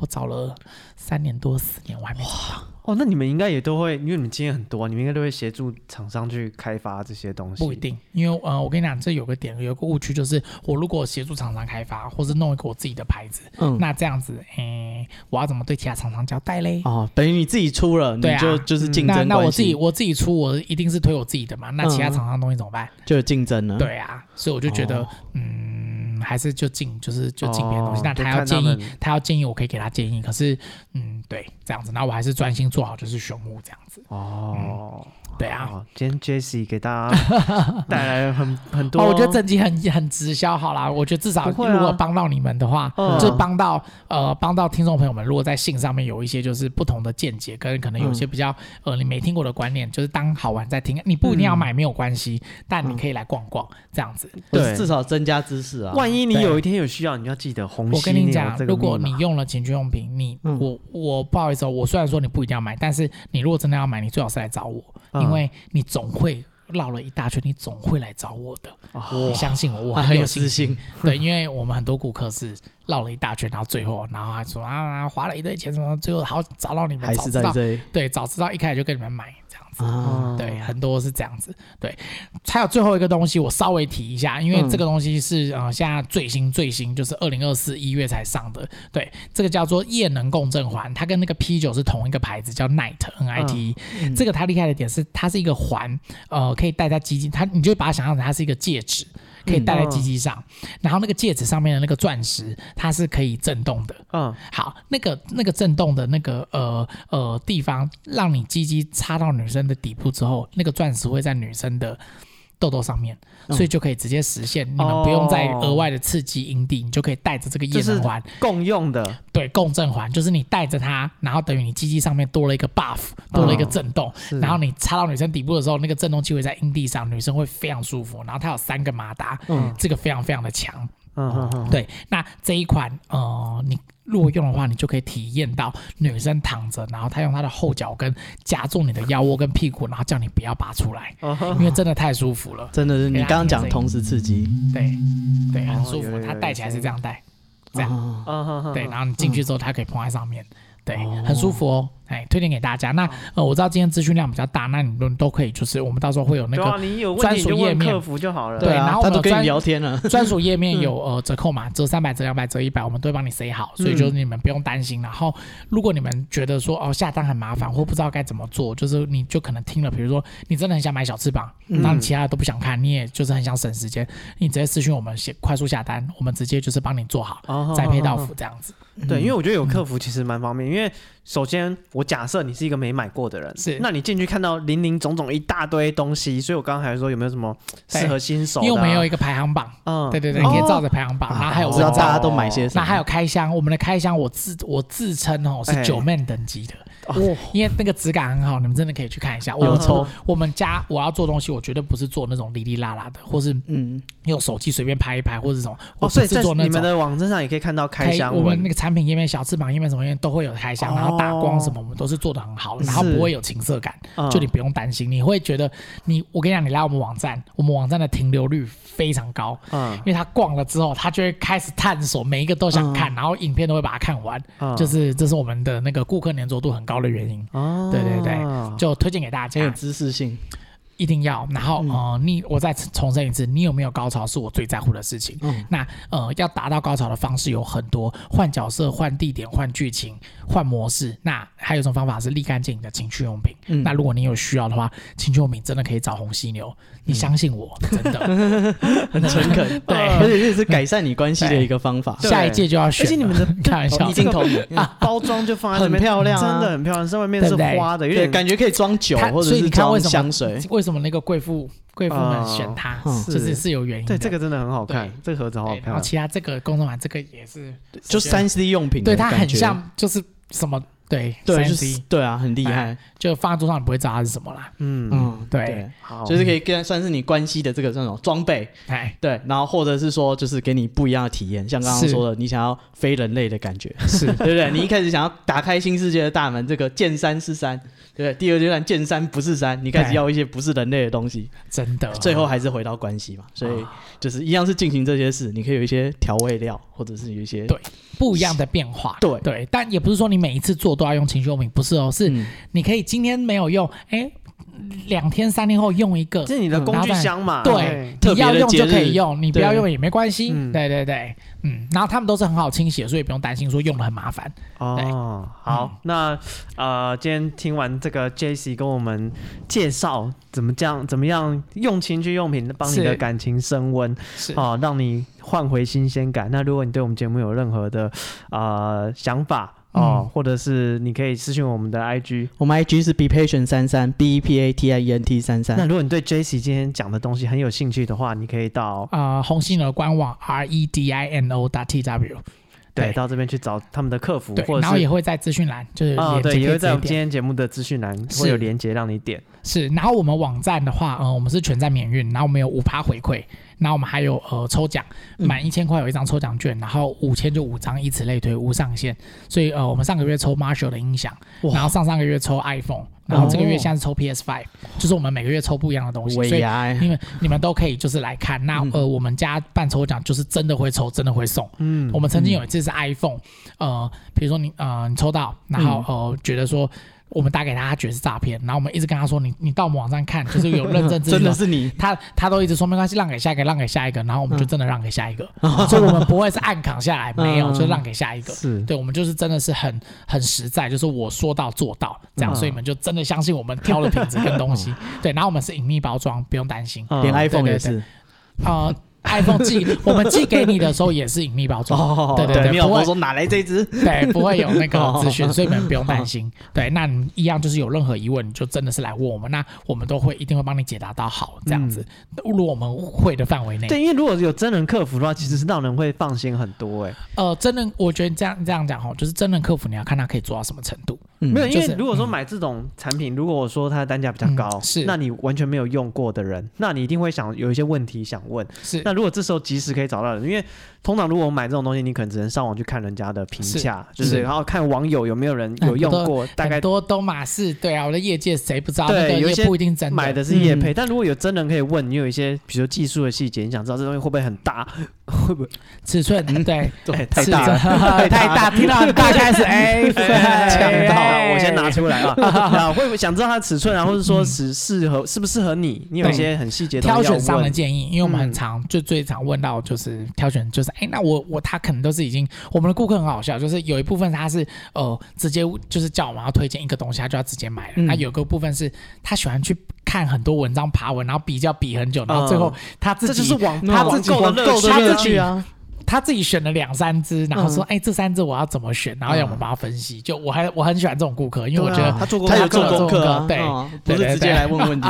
我找了。三年多四年，我还没哇哦，那你们应该也都会，因为你们经验很多，你们应该都会协助厂商去开发这些东西。不一定，因为呃，我跟你讲，这有个点，有个误区，就是我如果协助厂商开发，或是弄一个我自己的牌子，嗯，那这样子，哎，我要怎么对其他厂商交代嘞？哦，等于你自己出了，你就、啊、就是竞争、嗯、那那我自己我自己出，我一定是推我自己的嘛。那其他厂商东西怎么办？就有竞争了。对啊，所以我就觉得，哦、嗯。还是就进，就是就进别的东西。那他要建议，他要建议，我可以给他建议。可是，嗯，对，这样子，那我还是专心做好，就是熊木这样子。哦。对啊，今天 Jessie 给大家带来很很多。我觉得整集很很直销，好啦，我觉得至少如果帮到你们的话，就帮到呃帮到听众朋友们。如果在性上面有一些就是不同的见解，跟可能有些比较呃你没听过的观念，就是当好玩在听。你不一定要买没有关系，但你可以来逛逛这样子，对，至少增加知识啊。万一你有一天有需要，你要记得红。我跟你讲，如果你用了情趣用品，你我我不好意思哦，我虽然说你不一定要买，但是你如果真的要买，你最好是来找我。因为你总会绕了一大圈，你总会来找我的。哦、你相信我，我很有信心。对，因为我们很多顾客是绕了一大圈，然后最后，然后还说啊，花了一堆钱什么，最后好找到你们，还是在这里对，早知道一开始就跟你们买。啊，对，很多是这样子。对，还有最后一个东西，我稍微提一下，因为这个东西是呃，现在最新最新，就是二零二四一月才上的。对，这个叫做液能共振环，它跟那个 P 九是同一个牌子，叫 Night N I T。这个它厉害的点是，它是一个环，呃，可以戴在基金，它你就把它想象成它是一个戒指。可以戴在鸡鸡上，然后那个戒指上面的那个钻石，它是可以震动的。嗯，好，那个那个震动的那个呃呃地方，让你鸡鸡插到女生的底部之后，那个钻石会在女生的。痘痘上面，所以就可以直接实现，你们不用再额外的刺激阴蒂，你就可以带着这个液能环。共用的，对，共振环，就是你带着它，然后等于你鸡鸡上面多了一个 buff，多了一个震动，然后你插到女生底部的时候，那个震动器会在阴蒂上，女生会非常舒服，然后它有三个马达，嗯，这个非常非常的强。嗯嗯嗯，对，那这一款呃，你如果用的话，你就可以体验到女生躺着，然后她用她的后脚跟夹住你的腰窝跟屁股，然后叫你不要拔出来，因为真的太舒服了。真的是你刚刚讲同时刺激，对对，很舒服。它戴起来是这样戴，这样，对，然后你进去之后，它可以碰在上面，对，很舒服哦。哎，推荐给大家。那呃，我知道今天资讯量比较大，那你们都可以，就是我们到时候会有那个专属页面，客服就好了。对，然后我们跟你聊天了，专属页面有呃折扣嘛，折三百、折两百、折一百，我们都会帮你塞好，所以就是你们不用担心。然后，如果你们觉得说哦下单很麻烦或不知道该怎么做，就是你就可能听了，比如说你真的很想买小翅膀，那你其他的都不想看，你也就是很想省时间，你直接私讯我们，写快速下单，我们直接就是帮你做好，再配到付这样子。对，因为我觉得有客服其实蛮方便，因为首先我假设你是一个。没买过的人是，那你进去看到林林总总一大堆东西，所以我刚刚还说有没有什么适合新手？因为我们有一个排行榜，嗯，对对对，你可以照着排行榜，然后还有知道大家都买些什么，那还有开箱，我们的开箱我自我自称哦是九 man 等级的。哦，因为那个质感很好，你们真的可以去看一下。我从我们家我要做东西，我绝对不是做那种哩哩啦啦的，或是嗯用手机随便拍一拍，或者什么。哦，所以在你们的网站上也可以看到开箱。我们那个产品页面、小翅膀页面什么页面都会有开箱，然后打光什么，我们都是做的很好的，然后不会有情色感，就你不用担心，你会觉得你我跟你讲，你来我们网站，我们网站的停留率非常高，嗯，因为他逛了之后，他就会开始探索，每一个都想看，然后影片都会把它看完，就是这是我们的那个顾客粘着度很高的原因，哦，对对对，就推荐给大家，有知识性。一定要，然后呃，你我再重申一次，你有没有高潮是我最在乎的事情。嗯，那呃，要达到高潮的方式有很多，换角色、换地点、换剧情、换模式。那还有一种方法是立竿见影的情趣用品。嗯，那如果你有需要的话，情趣用品真的可以找红犀牛。你相信我，真的很 诚恳。对，而且这也是改善你关系的一个方法。下一届就要选。而且你们的开玩笑，已经投啊，包装就放在很漂亮，真的很漂亮。上面是花的，有点感觉可以装酒或者是装香水。为什么？什么那个贵妇贵妇们选它，就是是有原因的。对，这个真的很好看，这个盒子好好看。然后其他这个工作完这个也是，就三 C 用品，对它很像，就是什么对对，就是对啊，很厉害。就放在桌上，你不会知道它是什么啦。嗯嗯，对，就是可以跟算是你关系的这个这种装备。哎，对，然后或者是说，就是给你不一样的体验，像刚刚说的，你想要非人类的感觉，是对不对？你一开始想要打开新世界的大门，这个见山是山。对，第二阶段见山不是山，你开始要一些不是人类的东西，真的，最后还是回到关系嘛。所以就是一样是进行这些事，你可以有一些调味料，或者是有一些对不一样的变化。对对，但也不是说你每一次做都要用情绪用品，不是哦，是你可以今天没有用，哎。两天三天后用一个，这是你的工具箱嘛？对，你要用就可以用，你不要用也没关系。对对对，嗯，然后他们都是很好清洗，所以不用担心说用的很麻烦。哦，好，那呃，今天听完这个 Jessie 跟我们介绍怎么这样怎么样用情趣用品帮你的感情升温，是。啊，让你换回新鲜感。那如果你对我们节目有任何的呃想法，哦，或者是你可以私信我们的 IG，我们 IG 是 be patient 三三 B E P A T I E N T 三三。那如果你对 Jessie 今天讲的东西很有兴趣的话，你可以到啊红犀牛官网 R E D I N O 打 T W，对，到这边去找他们的客服，或者然后也会在资讯栏，就是啊，对，也会在我们今天节目的资讯栏会有连接让你点。是，然后我们网站的话，嗯，我们是全站免运，然后我们有五趴回馈。那我们还有呃抽奖，满一千块有一张抽奖券，然后五千就五张，以此类推，无上限。所以呃，我们上个月抽 Marshall 的音响，然后上上个月抽 iPhone，然后这个月现在是抽 PS Five，就是我们每个月抽不一样的东西。所以你们你们都可以就是来看。那呃，我们家办抽奖就是真的会抽，真的会送。嗯，我们曾经有一次是 iPhone，呃，比如说你呃你抽到，然后呃觉得说。我们打给他，他觉得是诈骗，然后我们一直跟他说：“你你到我们网站看，就是有认证资料。”真的是你？他他都一直说没关系，让给下一个，让给下一个，然后我们 就真的让给下一个，嗯、所以我们不会是暗扛下来，没有，就让给下一个。是对，我们就是真的是很很实在，就是我说到做到这样，嗯、所以你们就真的相信我们挑的品质跟东西。对，然后我们是隐秘包装，不用担心，嗯、连 iPhone 也是啊。iPhone 寄我们寄给你的时候也是隐秘包装，对对对，不会说哪来这只，对，不会有那个资讯，所以你们不用担心。对，那你一样就是有任何疑问，你就真的是来问我们，那我们都会一定会帮你解答到好这样子，如我们会的范围内。对，因为如果有真人客服的话，其实是让人会放心很多哎。呃，真人，我觉得这样这样讲哈，就是真人客服你要看他可以做到什么程度。没有，因为如果说买这种产品，如果我说它的单价比较高，是，那你完全没有用过的人，那你一定会想有一些问题想问。是，那如果这时候及时。可以找到人，因为通常如果我买这种东西，你可能只能上网去看人家的评价，就是然后看网友有没有人有用过，大概多都马是对啊，我的业界谁不知道？对，有些不一定真的买的是业配，但如果有真人可以问你，有一些比如说技术的细节，你想知道这东西会不会很大，会不会尺寸？对 对，太大了 太大，听到大概是哎，抢到，我先拿出来啊，会不会想知道它的尺寸啊，或者说适适合适不适合你？你有一些很细节的挑选上的建议，因为我们很常就最常问到。就是挑选，就是哎，那我我他可能都是已经，我们的顾客很好笑，就是有一部分他是呃直接就是叫我们要推荐一个东西，他就要直接买了。那、嗯、有个部分是他喜欢去看很多文章爬文，然后比较比很久，然后最后他自己、嗯、这就是网他自己的乐趣啊。他自己选了两三只，然后说：“哎，这三只我要怎么选？”然后要我们帮他分析。就我还我很喜欢这种顾客，因为我觉得他做他有做功课，对，不是直接来问问题。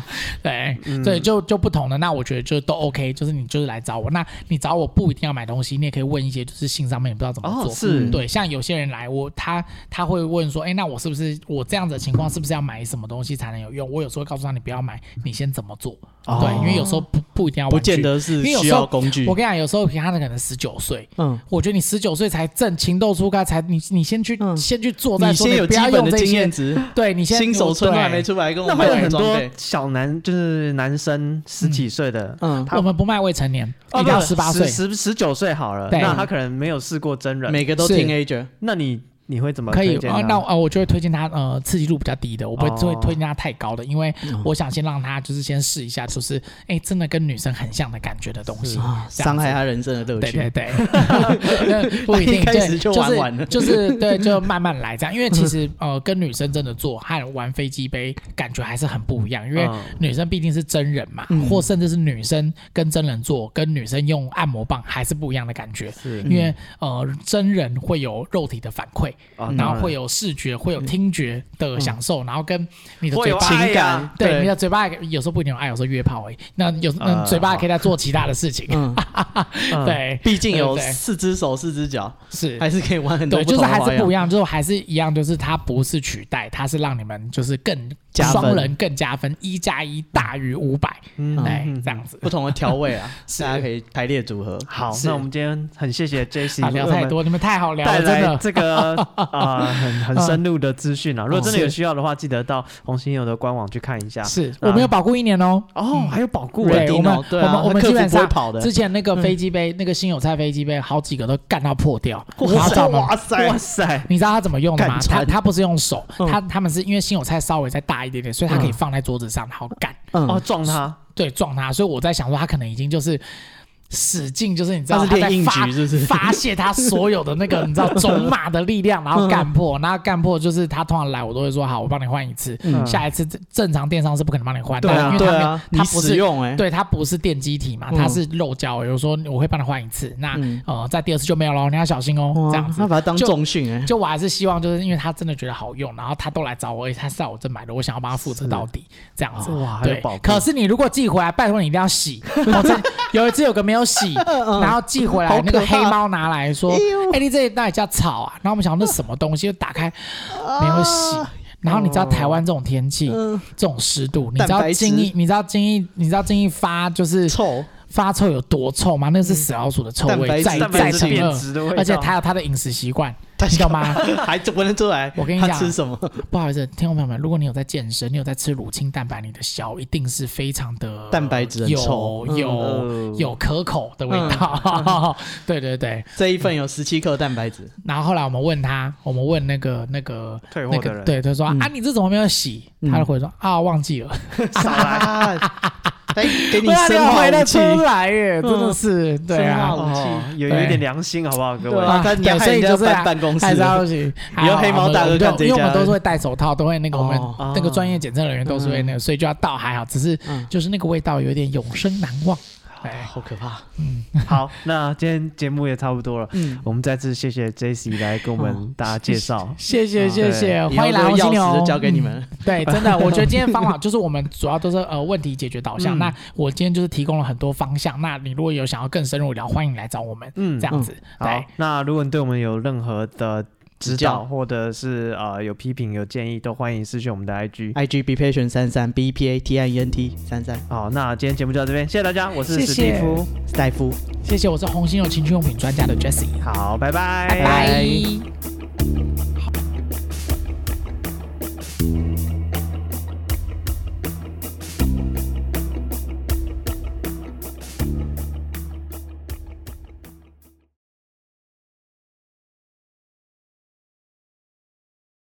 对，对，就就不同的。那我觉得就都 OK，就是你就是来找我。那你找我不一定要买东西，你也可以问一些就是性上面不知道怎么做。是，对，像有些人来我他他会问说：“哎，那我是不是我这样子的情况是不是要买什么东西才能有用？”我有时候会告诉他：“你不要买，你先怎么做？”对，因为有时候不不一定要，不见得是需要工具。我跟你讲，有时候他的可能。十九岁，嗯，我觉得你十九岁才正情窦初开，才你你先去先去做再说，你先有基本的经验值，对你先新手村都还没出来，跟我们很多小男就是男生十几岁的，嗯，我们不卖未成年，一定要十八岁，十十九岁好了，那他可能没有试过真人，每个都 teenager，那你。你会怎么可以啊？那呃，我就会推荐他呃，刺激度比较低的，我不会会推荐他太高的，因为我想先让他就是先试一下，就是哎，真的跟女生很像的感觉的东西，伤害他人生的乐趣。对对对，不一定，对，就是就是对，就 慢慢来这样。因为其实呃，跟女生真的做和玩飞机杯感觉还是很不一样，因为女生毕竟是真人嘛，或甚至是女生跟真人做，跟女生用按摩棒还是不一样的感觉。因为呃，真人会有肉体的反馈。然后会有视觉，会有听觉的享受，然后跟你的嘴巴情感，对。你的嘴巴有时候不一定有爱，有时候约炮而已。那有那嘴巴可以在做其他的事情，对，毕竟有四只手、四只脚，是。还是可以玩很多。对，就是还是不一样，就是还是一样，就是它不是取代，它是让你们就是更双人更加分，一加一大于五百，哎，这样子不同的调味啊，大家可以排列组合。好，那我们今天很谢谢 Jessie 聊太多，你们太好聊了，真的这个。啊，很很深入的资讯啊！如果真的有需要的话，记得到红星友的官网去看一下。是我们有保固一年哦。哦，还有保固。对，我们我们我们基本上之前那个飞机杯，那个新友菜飞机杯，好几个都干到破掉。哇塞哇塞！你知道他怎么用的吗？他他不是用手，他他们是因为新友菜稍微再大一点点，所以他可以放在桌子上，然后干。哦，撞他。对，撞他。所以我在想说，他可能已经就是。使劲就是你知道他在发 发泄他所有的那个 你知道种马的力量，然后干破，然后干破就是他通常来我都会说好，我帮你换一次，下一次正常电商是不可能帮你换的，因为他他不是用哎，对，他不是电机体嘛，他是肉胶，有时候我会帮你换一次，那呃在第二次就没有了，你要小心哦，这样子。他把它当重训哎，就我还是希望就是因为他真的觉得好用，然后他都来找我，他是在我这买的，我想要帮他负责到底这样子。哇，对。可是你如果寄回来，拜托你一定要洗。有一次有个没有洗。然后寄回来，那个黑猫拿来说：“哎，你这里到底叫草啊？”然后我们想，那什么东西？就打开，没有洗。然后你知道台湾这种天气，这种湿度，你知道精液，你知道精液，你知道精液发就是臭。发臭有多臭吗？那是死老鼠的臭味，再再乘二，而且他有他的饮食习惯，你知道吗？还闻得出来。我跟你讲，吃什么？不好意思，听众朋友们，如果你有在健身，你有在吃乳清蛋白，你的小一定是非常的蛋白质有有有可口的味道。对对对，这一份有十七克蛋白质。然后后来我们问他，我们问那个那个那个，对，他说啊，你这怎么没有洗？他就回说啊，忘记了。哎，给你 生化武器。来耶！真的是，对啊，有有一点良心，好不好，各位？对，所以就是办公室，以后黑猫大哥干这，因为我们都是会戴手套，都会那个我们那个专业检测人员都是会那个，所以就要倒还好，只是就是那个味道有点永生难忘。哎，好可怕。嗯，好，那今天节目也差不多了。嗯，我们再次谢谢 Jessie 来给我们大家介绍。谢谢谢谢，欢迎来红犀牛，交给你们。对，真的，我觉得今天方法就是我们主要都是呃问题解决导向。那我今天就是提供了很多方向。那你如果有想要更深入聊，欢迎来找我们。嗯，这样子。好，那如果你对我们有任何的指导或者是呃有批评有建议，都欢迎私讯我们的 IG，IG be patient 三三 B P A T I E N T 三三。好，那今天节目就到这边，谢谢大家，我是史蒂夫。史蒂夫，谢谢，我是红星有情趣用品专家的 Jessie，好，拜拜，拜拜。